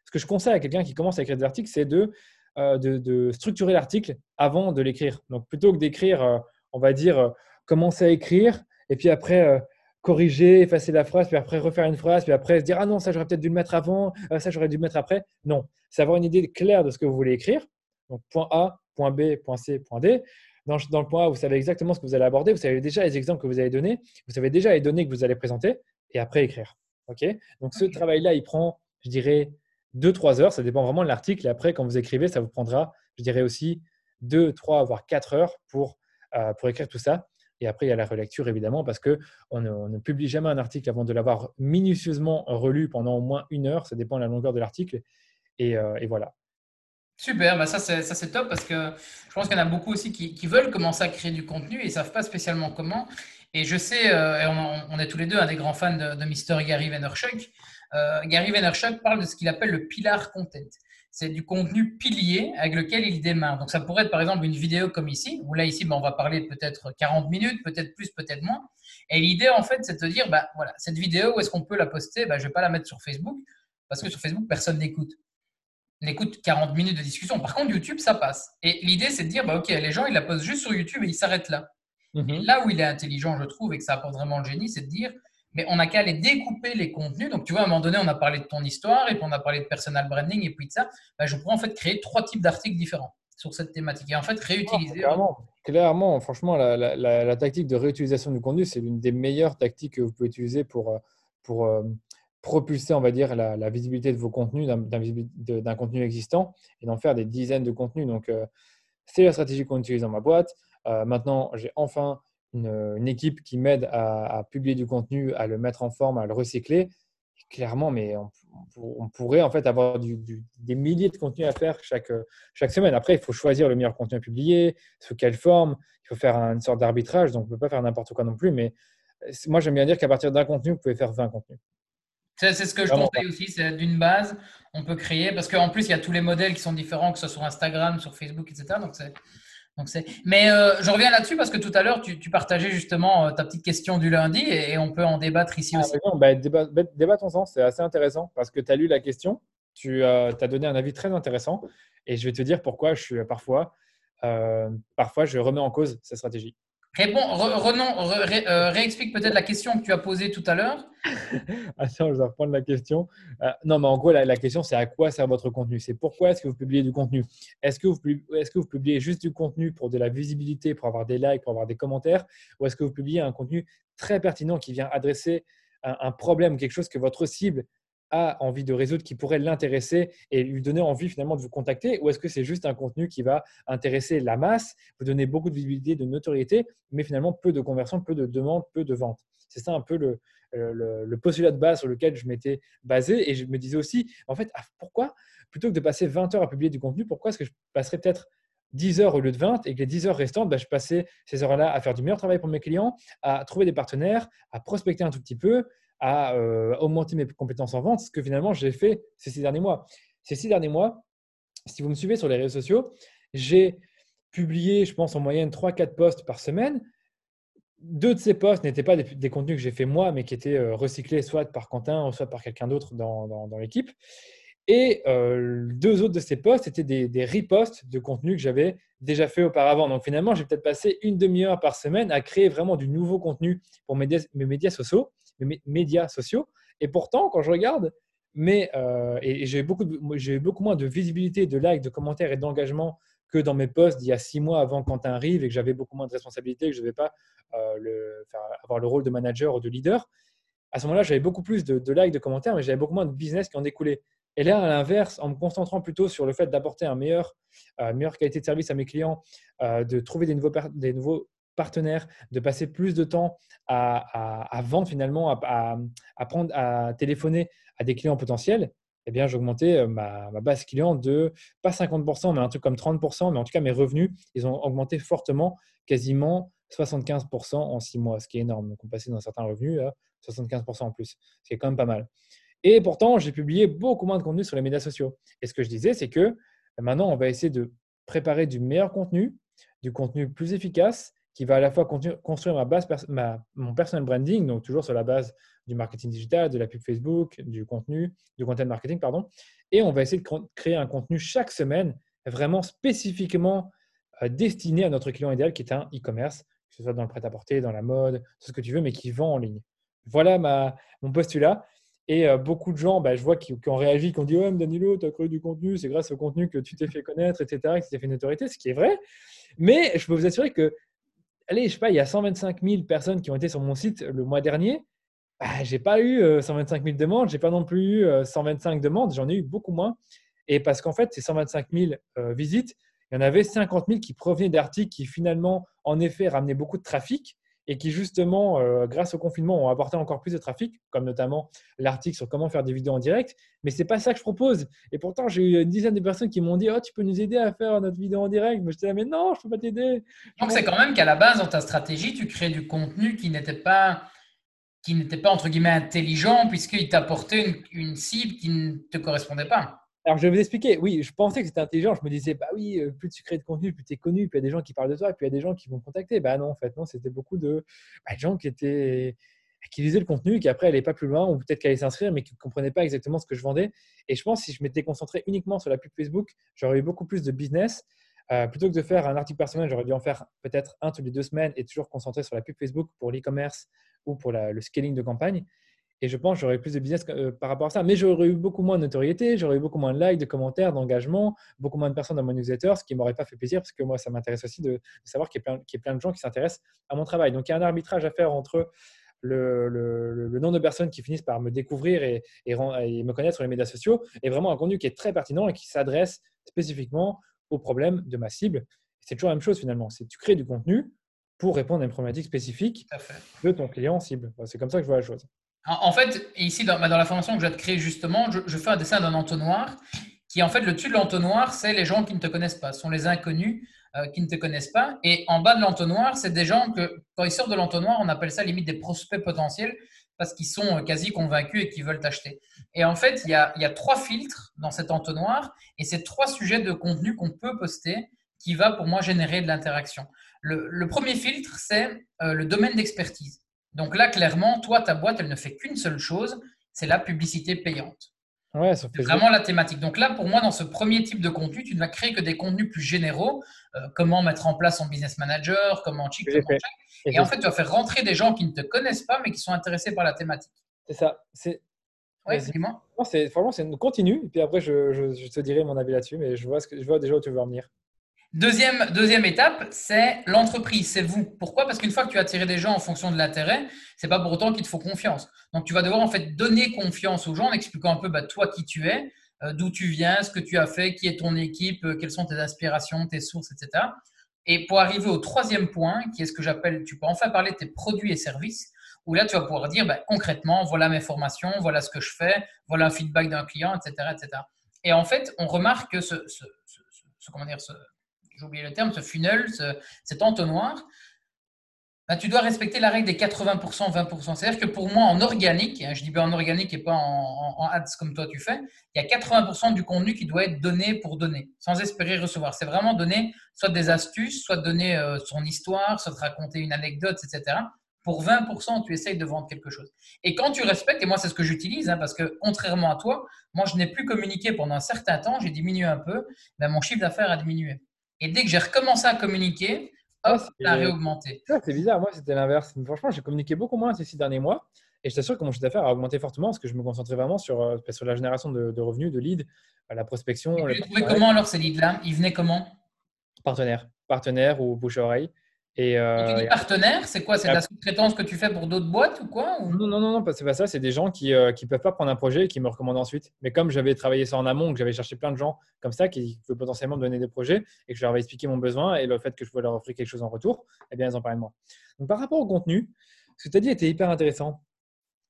Speaker 2: ce que je conseille à quelqu'un qui commence à écrire des articles, c'est de, euh, de, structurer l'article avant de l'écrire. Donc plutôt que d'écrire, euh, on va dire, euh, commencer à écrire, et puis après corriger, effacer la phrase, puis après refaire une phrase, puis après se dire Ah non, ça j'aurais peut-être dû le mettre avant, ça j'aurais dû le mettre après. Non, c'est avoir une idée claire de ce que vous voulez écrire. Donc point A, point B, point C, point D. Dans, dans, le point A, vous savez exactement ce que vous allez aborder, vous savez déjà les exemples que vous allez donner, vous savez déjà les données que vous allez présenter, et après écrire. Ok? Donc ce travail-là, il prend, je dirais, 2-3 heures, ça dépend vraiment de l'article, et après, quand vous écrivez, ça vous prendra, je dirais aussi, 2, 3, voire 4 heures pour, euh, pour écrire tout ça. Et après, il y a la relecture, évidemment, parce qu'on ne, on ne publie jamais un article avant de l'avoir minutieusement relu pendant au moins une heure. Ça dépend de la longueur de l'article. Et, euh, voilà.
Speaker 1: Super, bah ça c'est top parce que je pense qu'il y en a beaucoup aussi qui, veulent commencer à créer du contenu et ne savent pas spécialement comment. Et je sais, euh, et on, est tous les deux un des grands fans de, de Mr. Gary Vaynerchuk. Euh, Gary Vaynerchuk parle de ce qu'il appelle le pilar content. c'est du contenu pilier avec lequel il démarre. Donc ça pourrait être par exemple une vidéo comme ici, où là ici ben, on va parler peut-être 40 minutes, peut-être plus, peut-être moins. Et l'idée en fait c'est de dire, bah, voilà, cette vidéo, où est-ce qu'on peut la poster? Bah, Je ne vais pas la mettre sur Facebook, parce que sur Facebook, personne n'écoute. N'écoute 40 minutes de discussion. Par contre, YouTube, ça passe. Et l'idée c'est de dire, ok, les gens, ils la postent juste sur YouTube et ils s'arrêtent là. Mhm. là où il est intelligent, je trouve, et que ça apporte vraiment le génie, c'est de dire, mais on n'a qu'à aller découper les contenus. Donc, tu vois, à un moment donné, on a parlé de ton histoire, et puis on a parlé de personal branding, et puis de ça. Bah, je pourrais en fait créer trois types d'articles différents sur cette thématique. Et en fait, réutiliser.
Speaker 2: clairement, clairement, franchement, la, tactique de réutilisation du contenu, c'est l'une des meilleures tactiques que vous pouvez utiliser pour, euh, pour euh, propulser, on va dire, la, visibilité de vos contenus, d'un contenu existant, et d'en faire des dizaines de contenus. Donc, euh, c'est la stratégie qu'on utilise dans ma boîte. maintenant, j'ai enfin une, équipe qui m'aide à, publier du contenu, à le mettre en forme, à le recycler, clairement, mais on, pourrait en fait avoir des milliers de contenus à faire chaque, chaque semaine. Après, il faut choisir le meilleur contenu à publier, sous quelle forme, il faut faire une sorte d'arbitrage, donc on ne peut pas faire n'importe quoi non plus, mais moi j'aime bien dire qu'à partir d'un contenu, vous pouvez faire 20 contenus.
Speaker 1: C'est ce que je conseille aussi, c'est d'une base, on peut créer, parce qu'en plus, il y a tous les modèles qui sont différents, que ce soit sur Instagram, sur Facebook, etc. Donc, mais euh, je reviens là-dessus parce que tout à l'heure, tu, partageais justement euh, ta petite question du lundi et, on peut en débattre ici ah, aussi.
Speaker 2: bah, débat, débattons c'est assez intéressant parce que tu as lu la question, tu euh, as donné un avis très intéressant et je vais te dire pourquoi je suis parfois, parfois je remets en cause cette stratégie.
Speaker 1: Réponds, Renan, euh, réexplique peut-être la question que tu as posée tout à l'heure. (laughs)
Speaker 2: Attends, je vais reprendre la question. Euh, non, mais en gros, la, question, c'est à quoi sert votre contenu? C'est pourquoi est-ce que vous publiez du contenu? Est-ce que, vous, publiez juste du contenu pour de la visibilité, pour avoir des likes, pour avoir des commentaires? Ou est-ce que vous publiez un contenu très pertinent qui vient adresser un, un problème, quelque chose que votre cible a envie de résoudre qui pourrait l'intéresser et lui donner envie finalement de vous contacter Ou est-ce que c'est juste un contenu qui va intéresser la masse, vous donner beaucoup de visibilité, de notoriété, mais finalement peu de conversion, peu de demandes, peu de ventes? C'est ça un peu le, le, postulat de base sur lequel je m'étais basé. Et je me disais aussi, en fait, ah, pourquoi, plutôt que de passer 20 heures à publier du contenu, pourquoi est-ce que je passerais peut-être 10 heures au lieu de 20 et que les 10 heures restantes, bah, je passais ces heures-là à faire du meilleur travail pour mes clients, à trouver des partenaires, à prospecter un tout petit peu, à euh, augmenter mes compétences en vente, ce que finalement j'ai fait ces six derniers mois. Ces six derniers mois, si vous me suivez sur les réseaux sociaux, j'ai publié, je pense, en moyenne 3-4 posts par semaine. Deux de ces posts n'étaient pas des, contenus que j'ai fait moi, mais qui étaient euh, recyclés soit par Quentin, soit par quelqu'un d'autre dans, dans, l'équipe. Et euh, deux autres de ces posts étaient des, des reposts de contenus que j'avais déjà fait auparavant. Donc finalement, j'ai peut-être passé une demi-heure par semaine à créer vraiment du nouveau contenu pour mes médias sociaux médias sociaux. Et pourtant, quand je regarde, mais, euh, et, j'ai beaucoup, beaucoup moins de visibilité, de likes, de commentaires et d'engagement que dans mes posts d'il y a six mois avant Quentin arrive et que j'avais beaucoup moins de responsabilités, que je ne devais pas euh, avoir le rôle de manager ou de leader. À ce moment-là, j'avais beaucoup plus de, likes, de commentaires, mais j'avais beaucoup moins de business qui en découlait. Et là, à l'inverse, en me concentrant plutôt sur le fait d'apporter un meilleur, euh, meilleure qualité de service à mes clients, de trouver des nouveaux, des nouveaux partenaires, de passer plus de temps à, vendre finalement, à, à, à téléphoner à des clients potentiels, eh bien, j'ai augmenté euh, ma, base client de pas 50%, mais un truc comme 30%, mais en tout cas, mes revenus, ils ont augmenté fortement, quasiment 75% en six mois, ce qui est énorme. Donc, on passait dans certains revenus à 75% en plus, ce qui est quand même pas mal. Et pourtant, j'ai publié beaucoup moins de contenu sur les médias sociaux. Et ce que je disais, c'est que maintenant, on va essayer de préparer du meilleur contenu, du contenu plus efficace qui va à la fois construire ma base, mon personal branding, donc toujours sur la base du marketing digital, de la pub Facebook, du contenu, du content marketing, pardon. Et on va essayer de créer un contenu chaque semaine vraiment spécifiquement euh, destiné à notre client idéal qui est un e-commerce, que ce soit dans le prêt-à-porter, dans la mode, tout ce que tu veux, mais qui vend en ligne. Voilà ma, mon postulat. Et euh, beaucoup de gens, bah, je vois, qui, ont réagi, qui ont dit Ouais, Danilo, tu as créé du contenu, c'est grâce au contenu que tu t'es fait connaître, etc., que tu t'es fait une autorité, ce qui est vrai. Mais je peux vous assurer que allez, je sais pas, il y a 125 000 personnes qui ont été sur mon site le mois dernier. Bah, j'ai pas eu 125 euh, 000 demandes, j'ai pas non plus eu 125 euh, demandes, j'en ai eu beaucoup moins. Et parce qu'en fait, ces 125 000 euh, visites, il y en avait 50 000 qui provenaient d'articles qui finalement, en effet, ramenaient beaucoup de trafic et qui justement, euh, grâce au confinement, ont apporté encore plus de trafic, comme notamment l'article sur comment faire des vidéos en direct. Mais ce n'est pas ça que je propose. Et pourtant, j'ai eu une dizaine de personnes qui m'ont dit Oh, tu peux nous aider à faire notre vidéo en direct. Mais je disais Mais non, je ne peux pas t'aider.
Speaker 1: Donc, c'est quand même qu'à la base, dans ta stratégie, tu crées du contenu qui n'était pas qui n'était pas entre guillemets intelligent puisqu'il t'apportait une, une cible qui ne te correspondait pas.
Speaker 2: Alors, je vais vous expliquer. Oui, je pensais que c'était intelligent. Je me disais, bah oui, euh, plus tu crées de contenu, plus tu es connu, plus il y a des gens qui parlent de toi, plus il y a des gens qui vont te contacter. Bah non, en fait, non, c'était beaucoup de bah, gens qui étaient qui lisaient le contenu, qui après n'allaient pas plus loin, ou peut-être qui allaient s'inscrire, mais qui ne comprenaient pas exactement ce que je vendais. Et je pense que si je m'étais concentré uniquement sur la pub Facebook, j'aurais eu beaucoup plus de business. Euh, plutôt que de faire un article personnel, j'aurais dû en faire peut-être un toutes les deux semaines et toujours concentrer sur la pub Facebook pour l'e-commerce ou pour le scaling de campagne. Et je pense que j'aurais plus de business euh, par rapport à ça. Mais j'aurais eu beaucoup moins de notoriété, j'aurais eu beaucoup moins de likes, de commentaires, d'engagement, beaucoup moins de personnes dans mon newsletter, ce qui ne m'aurait pas fait plaisir parce que moi, ça m'intéresse aussi de, savoir qu'il y, a plein de gens qui s'intéressent à mon travail. Donc, il y a un arbitrage à faire entre le, le, nombre de personnes qui finissent par me découvrir et, et, me connaître sur les médias sociaux est vraiment un contenu qui est très pertinent et qui s'adresse spécifiquement aux problèmes de ma cible. C'est toujours la même chose finalement. C'est tu crées du contenu pour répondre à une problématique spécifique de ton client cible. C'est comme ça que je vois la chose.
Speaker 1: En fait, ici, dans, bah, dans la formation que je vais te créer justement, je, fais un dessin d'un entonnoir qui, en fait, le dessus de l'entonnoir, c'est les gens qui ne te connaissent pas, ce sont les inconnus euh, qui ne te connaissent pas. Et en bas de l'entonnoir, c'est des gens que, quand ils sortent de l'entonnoir, on appelle ça limite des prospects potentiels parce qu'ils sont euh, quasi convaincus et qu'ils veulent t'acheter. Et en fait, il y, a, trois filtres dans cet entonnoir et c'est trois sujets de contenu qu'on peut poster qui va pour moi générer de l'interaction. Le, le, premier filtre, c'est euh, le domaine d'expertise. Donc là, clairement, toi, ta boîte, elle ne fait qu'une seule chose, c'est la publicité payante.
Speaker 2: Ouais, c'est
Speaker 1: vraiment la thématique. Donc là, pour moi, dans ce premier type de contenu, tu ne vas créer que des contenus plus généraux. Euh, comment mettre en place son business manager, comment check, comment Et, en fait, tu vas faire rentrer des gens qui ne te connaissent pas, mais qui sont intéressés par la thématique.
Speaker 2: C'est ça. C'est.
Speaker 1: Ouais, dis-moi.
Speaker 2: Franchement, c'est continue. Et puis après, je, je, te dirai mon avis là-dessus, mais je vois, ce que, je vois déjà où tu veux en venir.
Speaker 1: Deuxième, deuxième étape, c'est l'entreprise, c'est vous. Pourquoi? Parce qu'une fois que tu as attiré des gens en fonction de l'intérêt, c'est pas pour autant qu'il te faut confiance. Donc tu vas devoir en fait donner confiance aux gens en expliquant un peu bah, toi qui tu es, euh, d'où tu viens, ce que tu as fait, qui est ton équipe, euh, quelles sont tes aspirations, tes sources, etc. Et pour arriver au troisième point, qui est ce que j'appelle, tu peux enfin parler de tes produits et services, où là tu vas pouvoir dire bah, concrètement, voilà mes formations, voilà ce que je fais, voilà un feedback d'un client, etc., etc. Et en fait, on remarque que ce, comment dire, ce, j'ai oublié le terme, ce funnel, cet entonnoir, bah, tu dois respecter la règle des 80%, 20%. C'est-à-dire que pour moi, en organique, hein, je dis bien en organique et pas en, ads comme toi tu fais, il y a 80% du contenu qui doit être donné pour donner, sans espérer recevoir. C'est vraiment donner soit des astuces, soit donner euh, son histoire, soit te raconter une anecdote, etc. Pour 20%, tu essayes de vendre quelque chose. Et quand tu respectes, et moi c'est ce que j'utilise, hein, parce que contrairement à toi, moi je n'ai plus communiqué pendant un certain temps, j'ai diminué un peu, ben, mon chiffre d'affaires a diminué. Et dès que j'ai recommencé à communiquer, hop, ça a réaugmenté.
Speaker 2: c'est bizarre, moi c'était l'inverse. Franchement, j'ai communiqué beaucoup moins ces six derniers mois. Et je t'assure que mon chiffre d'affaires a augmenté fortement parce que je me concentrais vraiment sur, euh, sur la génération de, revenus, de leads, la prospection.
Speaker 1: Et tu les trouvais comment alors ces leads-là? Ils venaient comment?
Speaker 2: Partenaires. Partenaires ou bouche à oreille.
Speaker 1: Et, euh, tu dis partenaire, c'est quoi? C'est de la sous-traitance que tu fais pour d'autres boîtes ou quoi
Speaker 2: Non, non, non, non, c'est pas ça. C'est des gens qui ne euh, peuvent pas prendre un projet et qui me recommandent ensuite. Mais comme j'avais travaillé ça en amont, que j'avais cherché plein de gens comme ça qui pouvaient potentiellement me donner des projets et que je leur avais expliqué mon besoin et le fait que je pouvais leur offrir quelque chose en retour, eh bien, ils en parlaient de moi. Donc, par rapport au contenu, ce que tu as dit était hyper intéressant.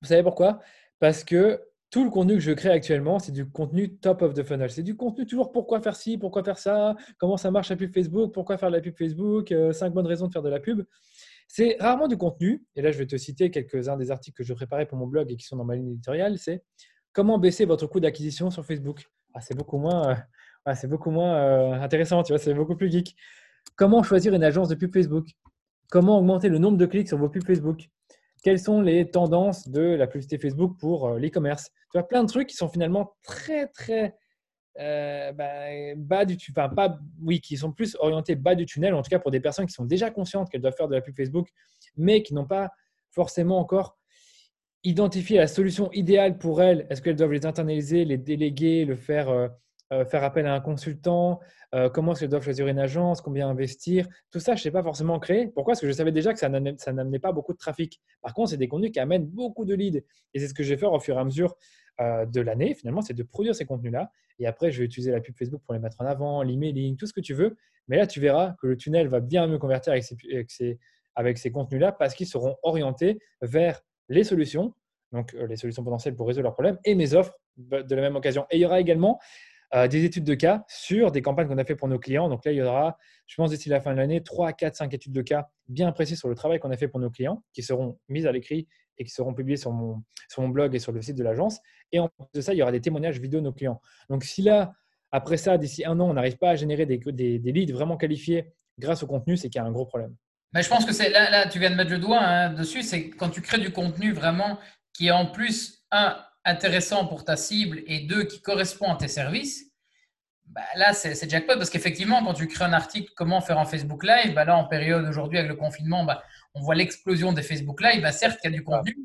Speaker 2: Vous savez pourquoi? Parce que tout le contenu que je crée actuellement, c'est du contenu top of the funnel. C'est du contenu toujours pourquoi faire ci, pourquoi faire ça, comment ça marche la pub Facebook, pourquoi faire la pub Facebook, euh, cinq bonnes raisons de faire de la pub. C'est rarement du contenu. Et là, je vais te citer quelques-uns des articles que je préparais pour mon blog et qui sont dans ma ligne éditoriale. C'est comment baisser votre coût d'acquisition sur Facebook. Ah, c'est beaucoup moins, euh, c'est beaucoup moins euh, intéressant, tu vois, c'est beaucoup plus geek. Comment choisir une agence de pub Facebook Comment augmenter le nombre de clics sur vos pubs Facebook quelles sont les tendances de la publicité Facebook pour euh, l'e-commerce? Tu as plein de trucs qui sont finalement très, très euh, bah, bas du tunnel, enfin, pas, oui, qui sont plus orientés bas du tunnel, en tout cas pour des personnes qui sont déjà conscientes qu'elles doivent faire de la pub Facebook, mais qui n'ont pas forcément encore identifié la solution idéale pour elles. Est-ce qu'elles doivent les internaliser, les déléguer, le faire euh, faire appel à un consultant, euh, comment est-ce qu'elles doivent choisir une agence, combien investir. Tout ça, je ne sais pas forcément créer. Pourquoi? Parce que je savais déjà que ça n'amenait pas beaucoup de trafic. Par contre, c'est des contenus qui amènent beaucoup de leads. Et c'est ce que je vais faire au fur et à mesure euh, de l'année, finalement, c'est de produire ces contenus-là. Et après, je vais utiliser la pub Facebook pour les mettre en avant, l'emailing, tout ce que tu veux. Mais là, tu verras que le tunnel va bien mieux convertir avec ces, avec ces contenus-là parce qu'ils seront orientés vers les solutions, donc les solutions potentielles pour résoudre leurs problèmes, et mes offres de la même occasion. Et il y aura également euh, des études de cas sur des campagnes qu'on a fait pour nos clients. Donc là, il y aura, je pense, d'ici la fin de l'année, 3, 4, 5 études de cas bien précises sur le travail qu'on a fait pour nos clients qui seront mises à l'écrit et qui seront publiées sur mon, blog et sur le site de l'agence. Et en plus de ça, il y aura des témoignages vidéo de nos clients. Donc, si là, après ça, d'ici un an, on n'arrive pas à générer des, des, leads vraiment qualifiés grâce au contenu, c'est qu'il y a un gros problème.
Speaker 1: Mais je pense que c'est là, là, tu viens de mettre le doigt hein, dessus, c'est quand tu crées du contenu vraiment qui est en plus, un, intéressant pour ta cible et deux, qui correspond à tes services, bah là, c'est jackpot parce qu'effectivement, quand tu crées un article comment faire un Facebook Live, bah là, en période aujourd'hui avec le confinement, bah, on voit l'explosion des Facebook Live. Bah, certes, il y a du contenu,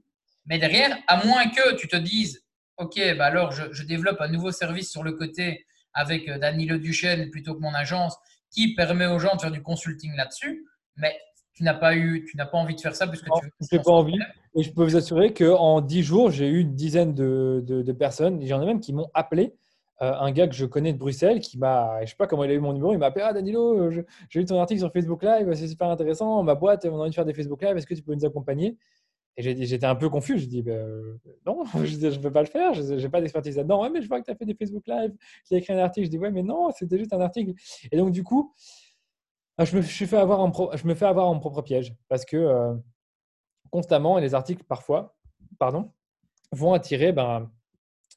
Speaker 1: mais derrière, à moins que tu te dises, OK, bah alors je, développe un nouveau service sur le côté avec euh, Danilo Duchesne plutôt que mon agence qui permet aux gens de faire du consulting là-dessus, mais tu n'as pas eu, tu n'as pas envie de faire ça puisque
Speaker 2: tu
Speaker 1: n'ai
Speaker 2: pas envie. Et je peux vous assurer qu'en 10 jours, j'ai eu une dizaine de, de, de personnes. J'en ai même qui m'ont appelé euh, un gars que je connais de Bruxelles qui m'a, je sais pas comment il a eu mon numéro, il m'a appelé Ah Danilo, euh, j'ai lu ton article sur Facebook Live, c'est super intéressant. Ma boîte, on a envie de faire des Facebook Live, est-ce que tu peux nous accompagner? Et j'étais un peu confus. (laughs) Je dis ben, Non, je ne peux pas le faire, je n'ai pas d'expertise là-dedans. Ouais, mais je vois que tu as fait des Facebook Live, tu as écrit un article. Je dis Ouais, mais non, c'était juste un article. Et donc, du coup, ah, je me, je fais avoir en je me fais avoir en propre piège parce que euh, constamment, et les articles parfois, pardon, vont attirer ben,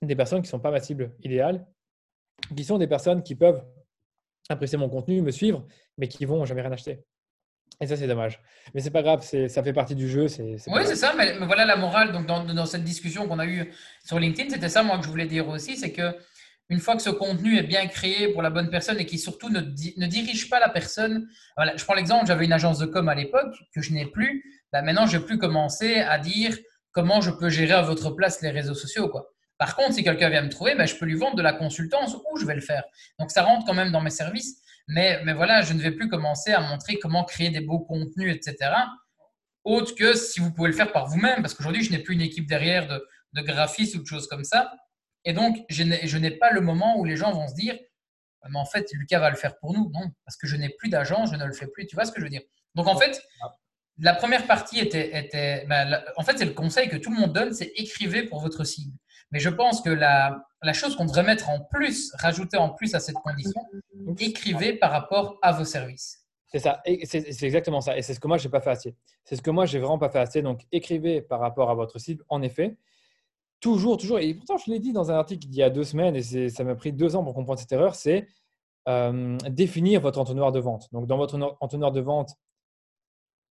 Speaker 2: des personnes qui ne sont pas ma cible idéale qui sont des personnes qui peuvent apprécier mon contenu, me suivre, mais qui vont jamais rien acheter. Et ça, c'est dommage. Mais c'est pas grave, ça fait partie du jeu.
Speaker 1: oui, c'est ça, mais, voilà la morale. Donc, dans, dans cette discussion qu'on a eue sur LinkedIn, c'était ça, moi, que je voulais dire aussi, c'est que une fois que ce contenu est bien créé pour la bonne personne et qui surtout ne, ne dirige pas la personne. Voilà, je prends l'exemple, j'avais une agence de com à l'époque que je n'ai plus. Bah, maintenant, je vais plus commencer à dire comment je peux gérer à votre place les réseaux sociaux. Quoi. Par contre, si quelqu'un vient me trouver, ben, je peux lui vendre de la consultance ou je vais le faire. Donc, ça rentre quand même dans mes services. Mais, mais voilà, je ne vais plus commencer à montrer comment créer des beaux contenus, etc. Autre que si vous pouvez le faire par vous-même, parce qu'aujourd'hui, je n'ai plus une équipe derrière de, de graphistes ou de choses comme ça. Et donc, je n'ai pas le moment où les gens vont se dire, mais en fait, Lucas va le faire pour nous. Non, parce que je n'ai plus d'agent, je ne le fais plus. Tu vois ce que je veux dire? Donc, en fait, la première partie était, était ben, en fait, c'est le conseil que tout le monde donne, c'est écrivez pour votre cible. Mais je pense que la, la chose qu'on devrait mettre en plus, rajouter en plus à cette condition, écrivez par rapport à vos services.
Speaker 2: C'est ça, c'est exactement ça. Et c'est ce que moi, je n'ai pas fait assez. C'est ce que moi, je n'ai vraiment pas fait assez. Donc, écrivez par rapport à votre cible, en effet. Toujours, toujours. Et pourtant, je l'ai dit dans un article il y a deux semaines, et ça m'a pris deux ans pour comprendre cette erreur, c'est euh, définir votre entonnoir de vente. Donc, dans votre entonnoir de vente,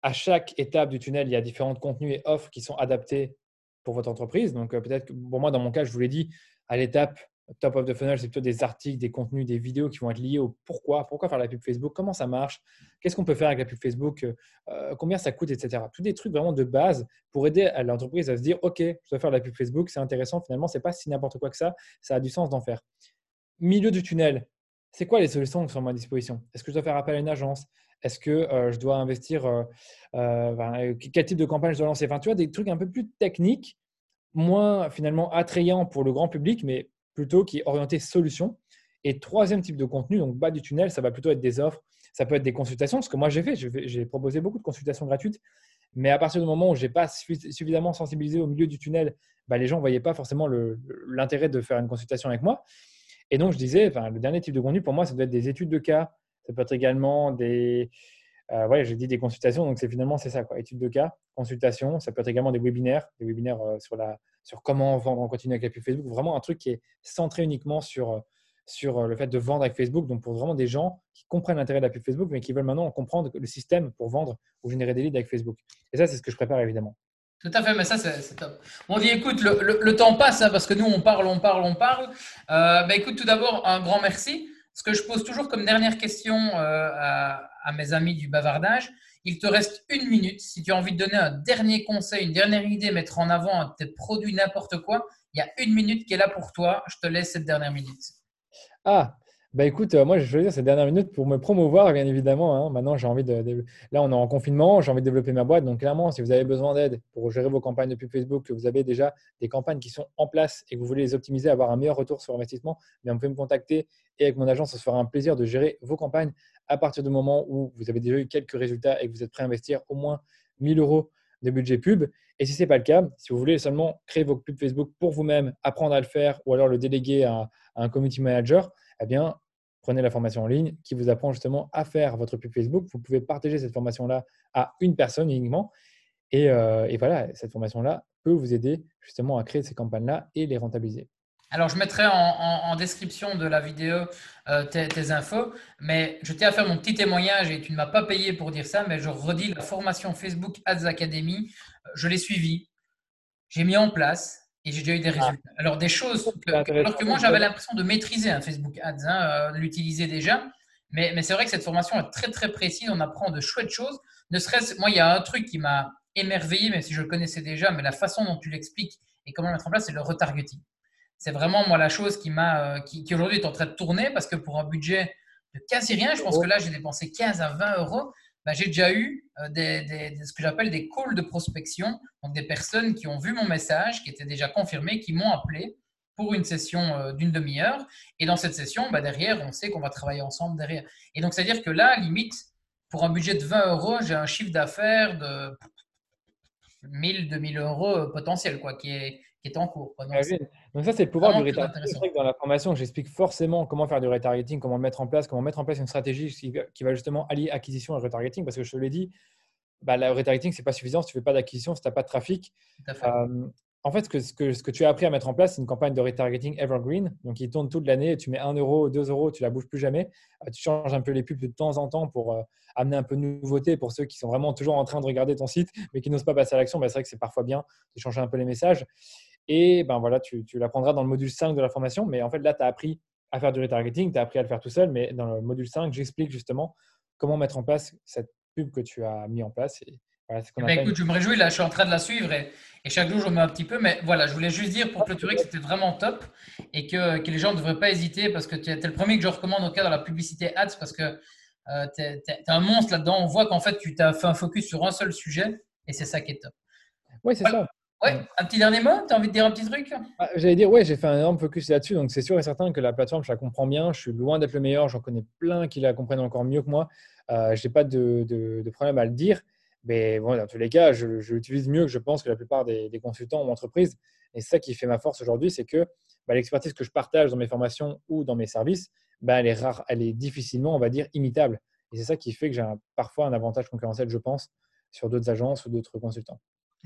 Speaker 2: à chaque étape du tunnel, il y a différents contenus et offres qui sont adaptés pour votre entreprise. Donc, euh, peut-être que pour moi, dans mon cas, je vous l'ai dit, à l'étape top of the funnel, c'est plutôt des articles, des contenus, des vidéos qui vont être liés au pourquoi, pourquoi faire la pub Facebook, comment ça marche, qu'est-ce qu'on peut faire avec la pub Facebook, euh, combien ça coûte, etc. Tous des trucs vraiment de base pour aider l'entreprise à se dire, OK, je dois faire la pub Facebook, c'est intéressant, finalement, c'est pas si n'importe quoi que ça, ça a du sens d'en faire. Milieu du tunnel, c'est quoi les solutions qui sont à ma disposition? Est-ce que je dois faire appel à une agence? Est-ce que euh, je dois investir euh, Quel type de campagne je dois lancer? Tu vois, des trucs un peu plus techniques, moins finalement attrayants pour le grand public, mais plutôt qui est orienté solution. Et troisième type de contenu, donc bas du tunnel, ça va plutôt être des offres, ça peut être des consultations, ce que moi j'ai fait, j'ai proposé beaucoup de consultations gratuites, mais à partir du moment où je n'ai pas suffisamment sensibilisé au milieu du tunnel, bah, les gens ne voyaient pas forcément l'intérêt de faire une consultation avec moi. Et donc je disais, enfin, le dernier type de contenu pour moi, ça doit être des études de cas, ça peut être également des, euh, ouais, j'ai dit des consultations, donc c'est finalement c'est ça, quoi. études de cas, consultations, ça peut être également des webinaires, des webinaires euh, sur, la, sur comment vendre en continu avec la pub Facebook, vraiment un truc qui est centré uniquement sur, euh, sur le fait de vendre avec Facebook, donc pour vraiment des gens qui comprennent l'intérêt de la pub Facebook, mais qui veulent maintenant comprendre le système pour vendre ou générer des leads avec Facebook. Et ça, c'est ce que je prépare évidemment.
Speaker 1: Tout à fait, mais ça, c'est top. On dit, écoute, le, le, temps passe, hein, parce que nous, on parle, on parle, on parle. Euh, bah, écoute, tout d'abord, un grand merci. Ce que je pose toujours comme dernière question à, à mes amis du bavardage. Il te reste une minute. Si tu as envie de donner un dernier conseil, une dernière idée, mettre en avant tes produits, n'importe quoi, il y a une minute qui est là pour toi. Je te laisse cette dernière minute.
Speaker 2: Ah, bah écoute, euh, moi je vais choisir cette dernière minute pour me promouvoir, bien évidemment. Hein. Maintenant, j'ai envie de, Là, on est en confinement, j'ai envie de développer ma boîte. Donc, clairement, si vous avez besoin d'aide pour gérer vos campagnes de pub Facebook, que vous avez déjà des campagnes qui sont en place et que vous voulez les optimiser, avoir un meilleur retour sur investissement, bien, vous pouvez me contacter et avec mon agence, ça se fera un plaisir de gérer vos campagnes à partir du moment où vous avez déjà eu quelques résultats et que vous êtes prêt à investir au moins 1000 euros de budget pub. Et si ce n'est pas le cas, si vous voulez seulement créer vos pubs Facebook pour vous-même, apprendre à le faire ou alors le déléguer à un community manager, eh bien, prenez la formation en ligne qui vous apprend justement à faire votre pub Facebook. Vous pouvez partager cette formation-là à une personne uniquement. Et, et voilà, cette formation-là peut vous aider justement à créer ces campagnes-là et les rentabiliser.
Speaker 1: Alors, je mettrai en, description de la vidéo euh, tes, infos, mais je tiens à faire mon petit témoignage et tu ne m'as pas payé pour dire ça, mais je redis la formation Facebook Ads Academy, euh, je l'ai suivie, j'ai mis en place et j'ai déjà eu des ah. résultats. Alors, des choses, alors que moi, j'avais l'impression de maîtriser un Facebook Ads, hein, euh, l'utiliser déjà, mais, mais c'est vrai que cette formation est très, très précise, on apprend de chouettes choses. Ne serait-ce, moi, il y a un truc qui m'a émerveillé, même si je le connaissais déjà, mais la façon dont tu l'expliques et comment le mettre en place, c'est le retargeting c'est vraiment moi la chose qui m'a, euh, qui, aujourd'hui est en train de tourner parce que pour un budget de quasi rien, je pense que là j'ai dépensé 15 à 20 euros. Bah, j'ai déjà eu euh, ce que j'appelle des calls de prospection, donc des personnes qui ont vu mon message, qui étaient déjà confirmées, qui m'ont appelé pour une session euh, d'une demi-heure. Et dans cette session, bah, derrière, on sait qu'on va travailler ensemble derrière. Et donc, c'est-à-dire que là, limite, pour un budget de 20 euros, j'ai un chiffre d'affaires de 1000, 2000 euros potentiel, quoi, qui est, qui est en cours.
Speaker 2: Donc, ça, c'est le pouvoir du retargeting. Dans la formation, j'explique forcément comment faire du retargeting, comment le mettre en place, comment mettre en place une stratégie qui, va justement allier acquisition et retargeting. Parce que je te l'ai dit, bah, le retargeting, ce n'est pas suffisant si tu ne fais pas d'acquisition, si tu n'as pas de trafic. Euh, en fait, ce que, ce, que, ce que, tu as appris à mettre en place, c'est une campagne de retargeting evergreen. Donc, il tourne toute l'année. Tu mets 1 euro, 2 euros, tu la bouges plus jamais. Euh, tu changes un peu les pubs de temps en temps pour euh, amener un peu de nouveauté pour ceux qui sont vraiment toujours en train de regarder ton site, mais qui n'osent pas passer à l'action. Bah, c'est vrai que c'est parfois bien de changer un peu les messages. Et ben voilà, tu, tu l'apprendras dans le module 5 de la formation. Mais en fait, là, tu as appris à faire du retargeting, tu as appris à le faire tout seul. Mais dans le module 5, j'explique justement comment mettre en place cette pub que tu as mis en place. Et
Speaker 1: voilà, eh ben, écoute, je me réjouis, là, je suis en train de la suivre et, chaque jour, je mets un petit peu. Mais voilà, je voulais juste dire pour clôturer que c'était vraiment top et que, que les gens ne devraient pas hésiter parce que tu es, le premier que je recommande au cas dans la publicité ads parce que euh, tu es, un monstre là-dedans. On voit qu'en fait, tu t'as fait un focus sur un seul sujet et c'est ça qui est top.
Speaker 2: Oui, c'est ça.
Speaker 1: Ouais, un petit dernier mot Tu as envie de dire un petit truc?
Speaker 2: Ah, J'allais dire, ouais, j'ai fait un énorme focus là-dessus. Donc, c'est sûr et certain que la plateforme, je la comprends bien. Je suis loin d'être le meilleur. J'en connais plein qui la comprennent encore mieux que moi. Euh, je n'ai pas de, de, problème à le dire. Mais bon, dans tous les cas, je, l'utilise mieux que je pense que la plupart des, consultants ou entreprises. Et c'est ça qui fait ma force aujourd'hui, c'est que bah, l'expertise que je partage dans mes formations ou dans mes services, bah, elle est rare, elle est difficilement, on va dire, imitable. Et c'est ça qui fait que j'ai parfois un avantage concurrentiel, je pense, sur d'autres agences ou d'autres consultants.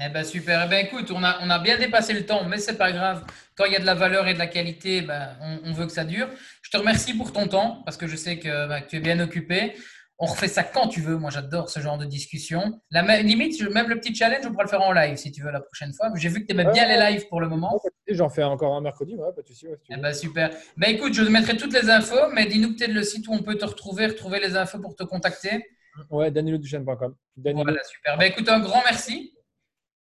Speaker 1: Eh ben super. Eh ben écoute, on a, on a bien dépassé le temps, mais c'est pas grave. Quand il y a de la valeur et de la qualité, ben, on, veut que ça dure. Je te remercie pour ton temps parce que je sais que, ben, tu es bien occupé. On refait ça quand tu veux. Moi, j'adore ce genre de discussion. La même, limite, même le petit challenge, on pourra le faire en live si tu veux la prochaine fois. J'ai vu que tu aimais bien les lives pour le moment.
Speaker 2: J'en fais encore un mercredi, ouais, pas de souci.
Speaker 1: eh ben, super. Ben écoute, je mettrai toutes les infos, mais dis-nous peut-être le site où on peut te retrouver, retrouver les infos pour te contacter.
Speaker 2: Ouais, daniloduchesne.com.
Speaker 1: Voilà, super. Ben écoute, un grand merci.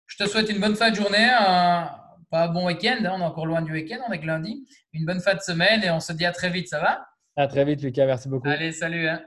Speaker 1: Je te souhaite une bonne fin de journée, un, pas bon week-end, hein, on est encore loin du week-end, on est que lundi. Une bonne fin de semaine et on se dit à très vite, ça va?
Speaker 2: À très vite, Lucas, merci beaucoup.
Speaker 1: Allez, salut. Hein.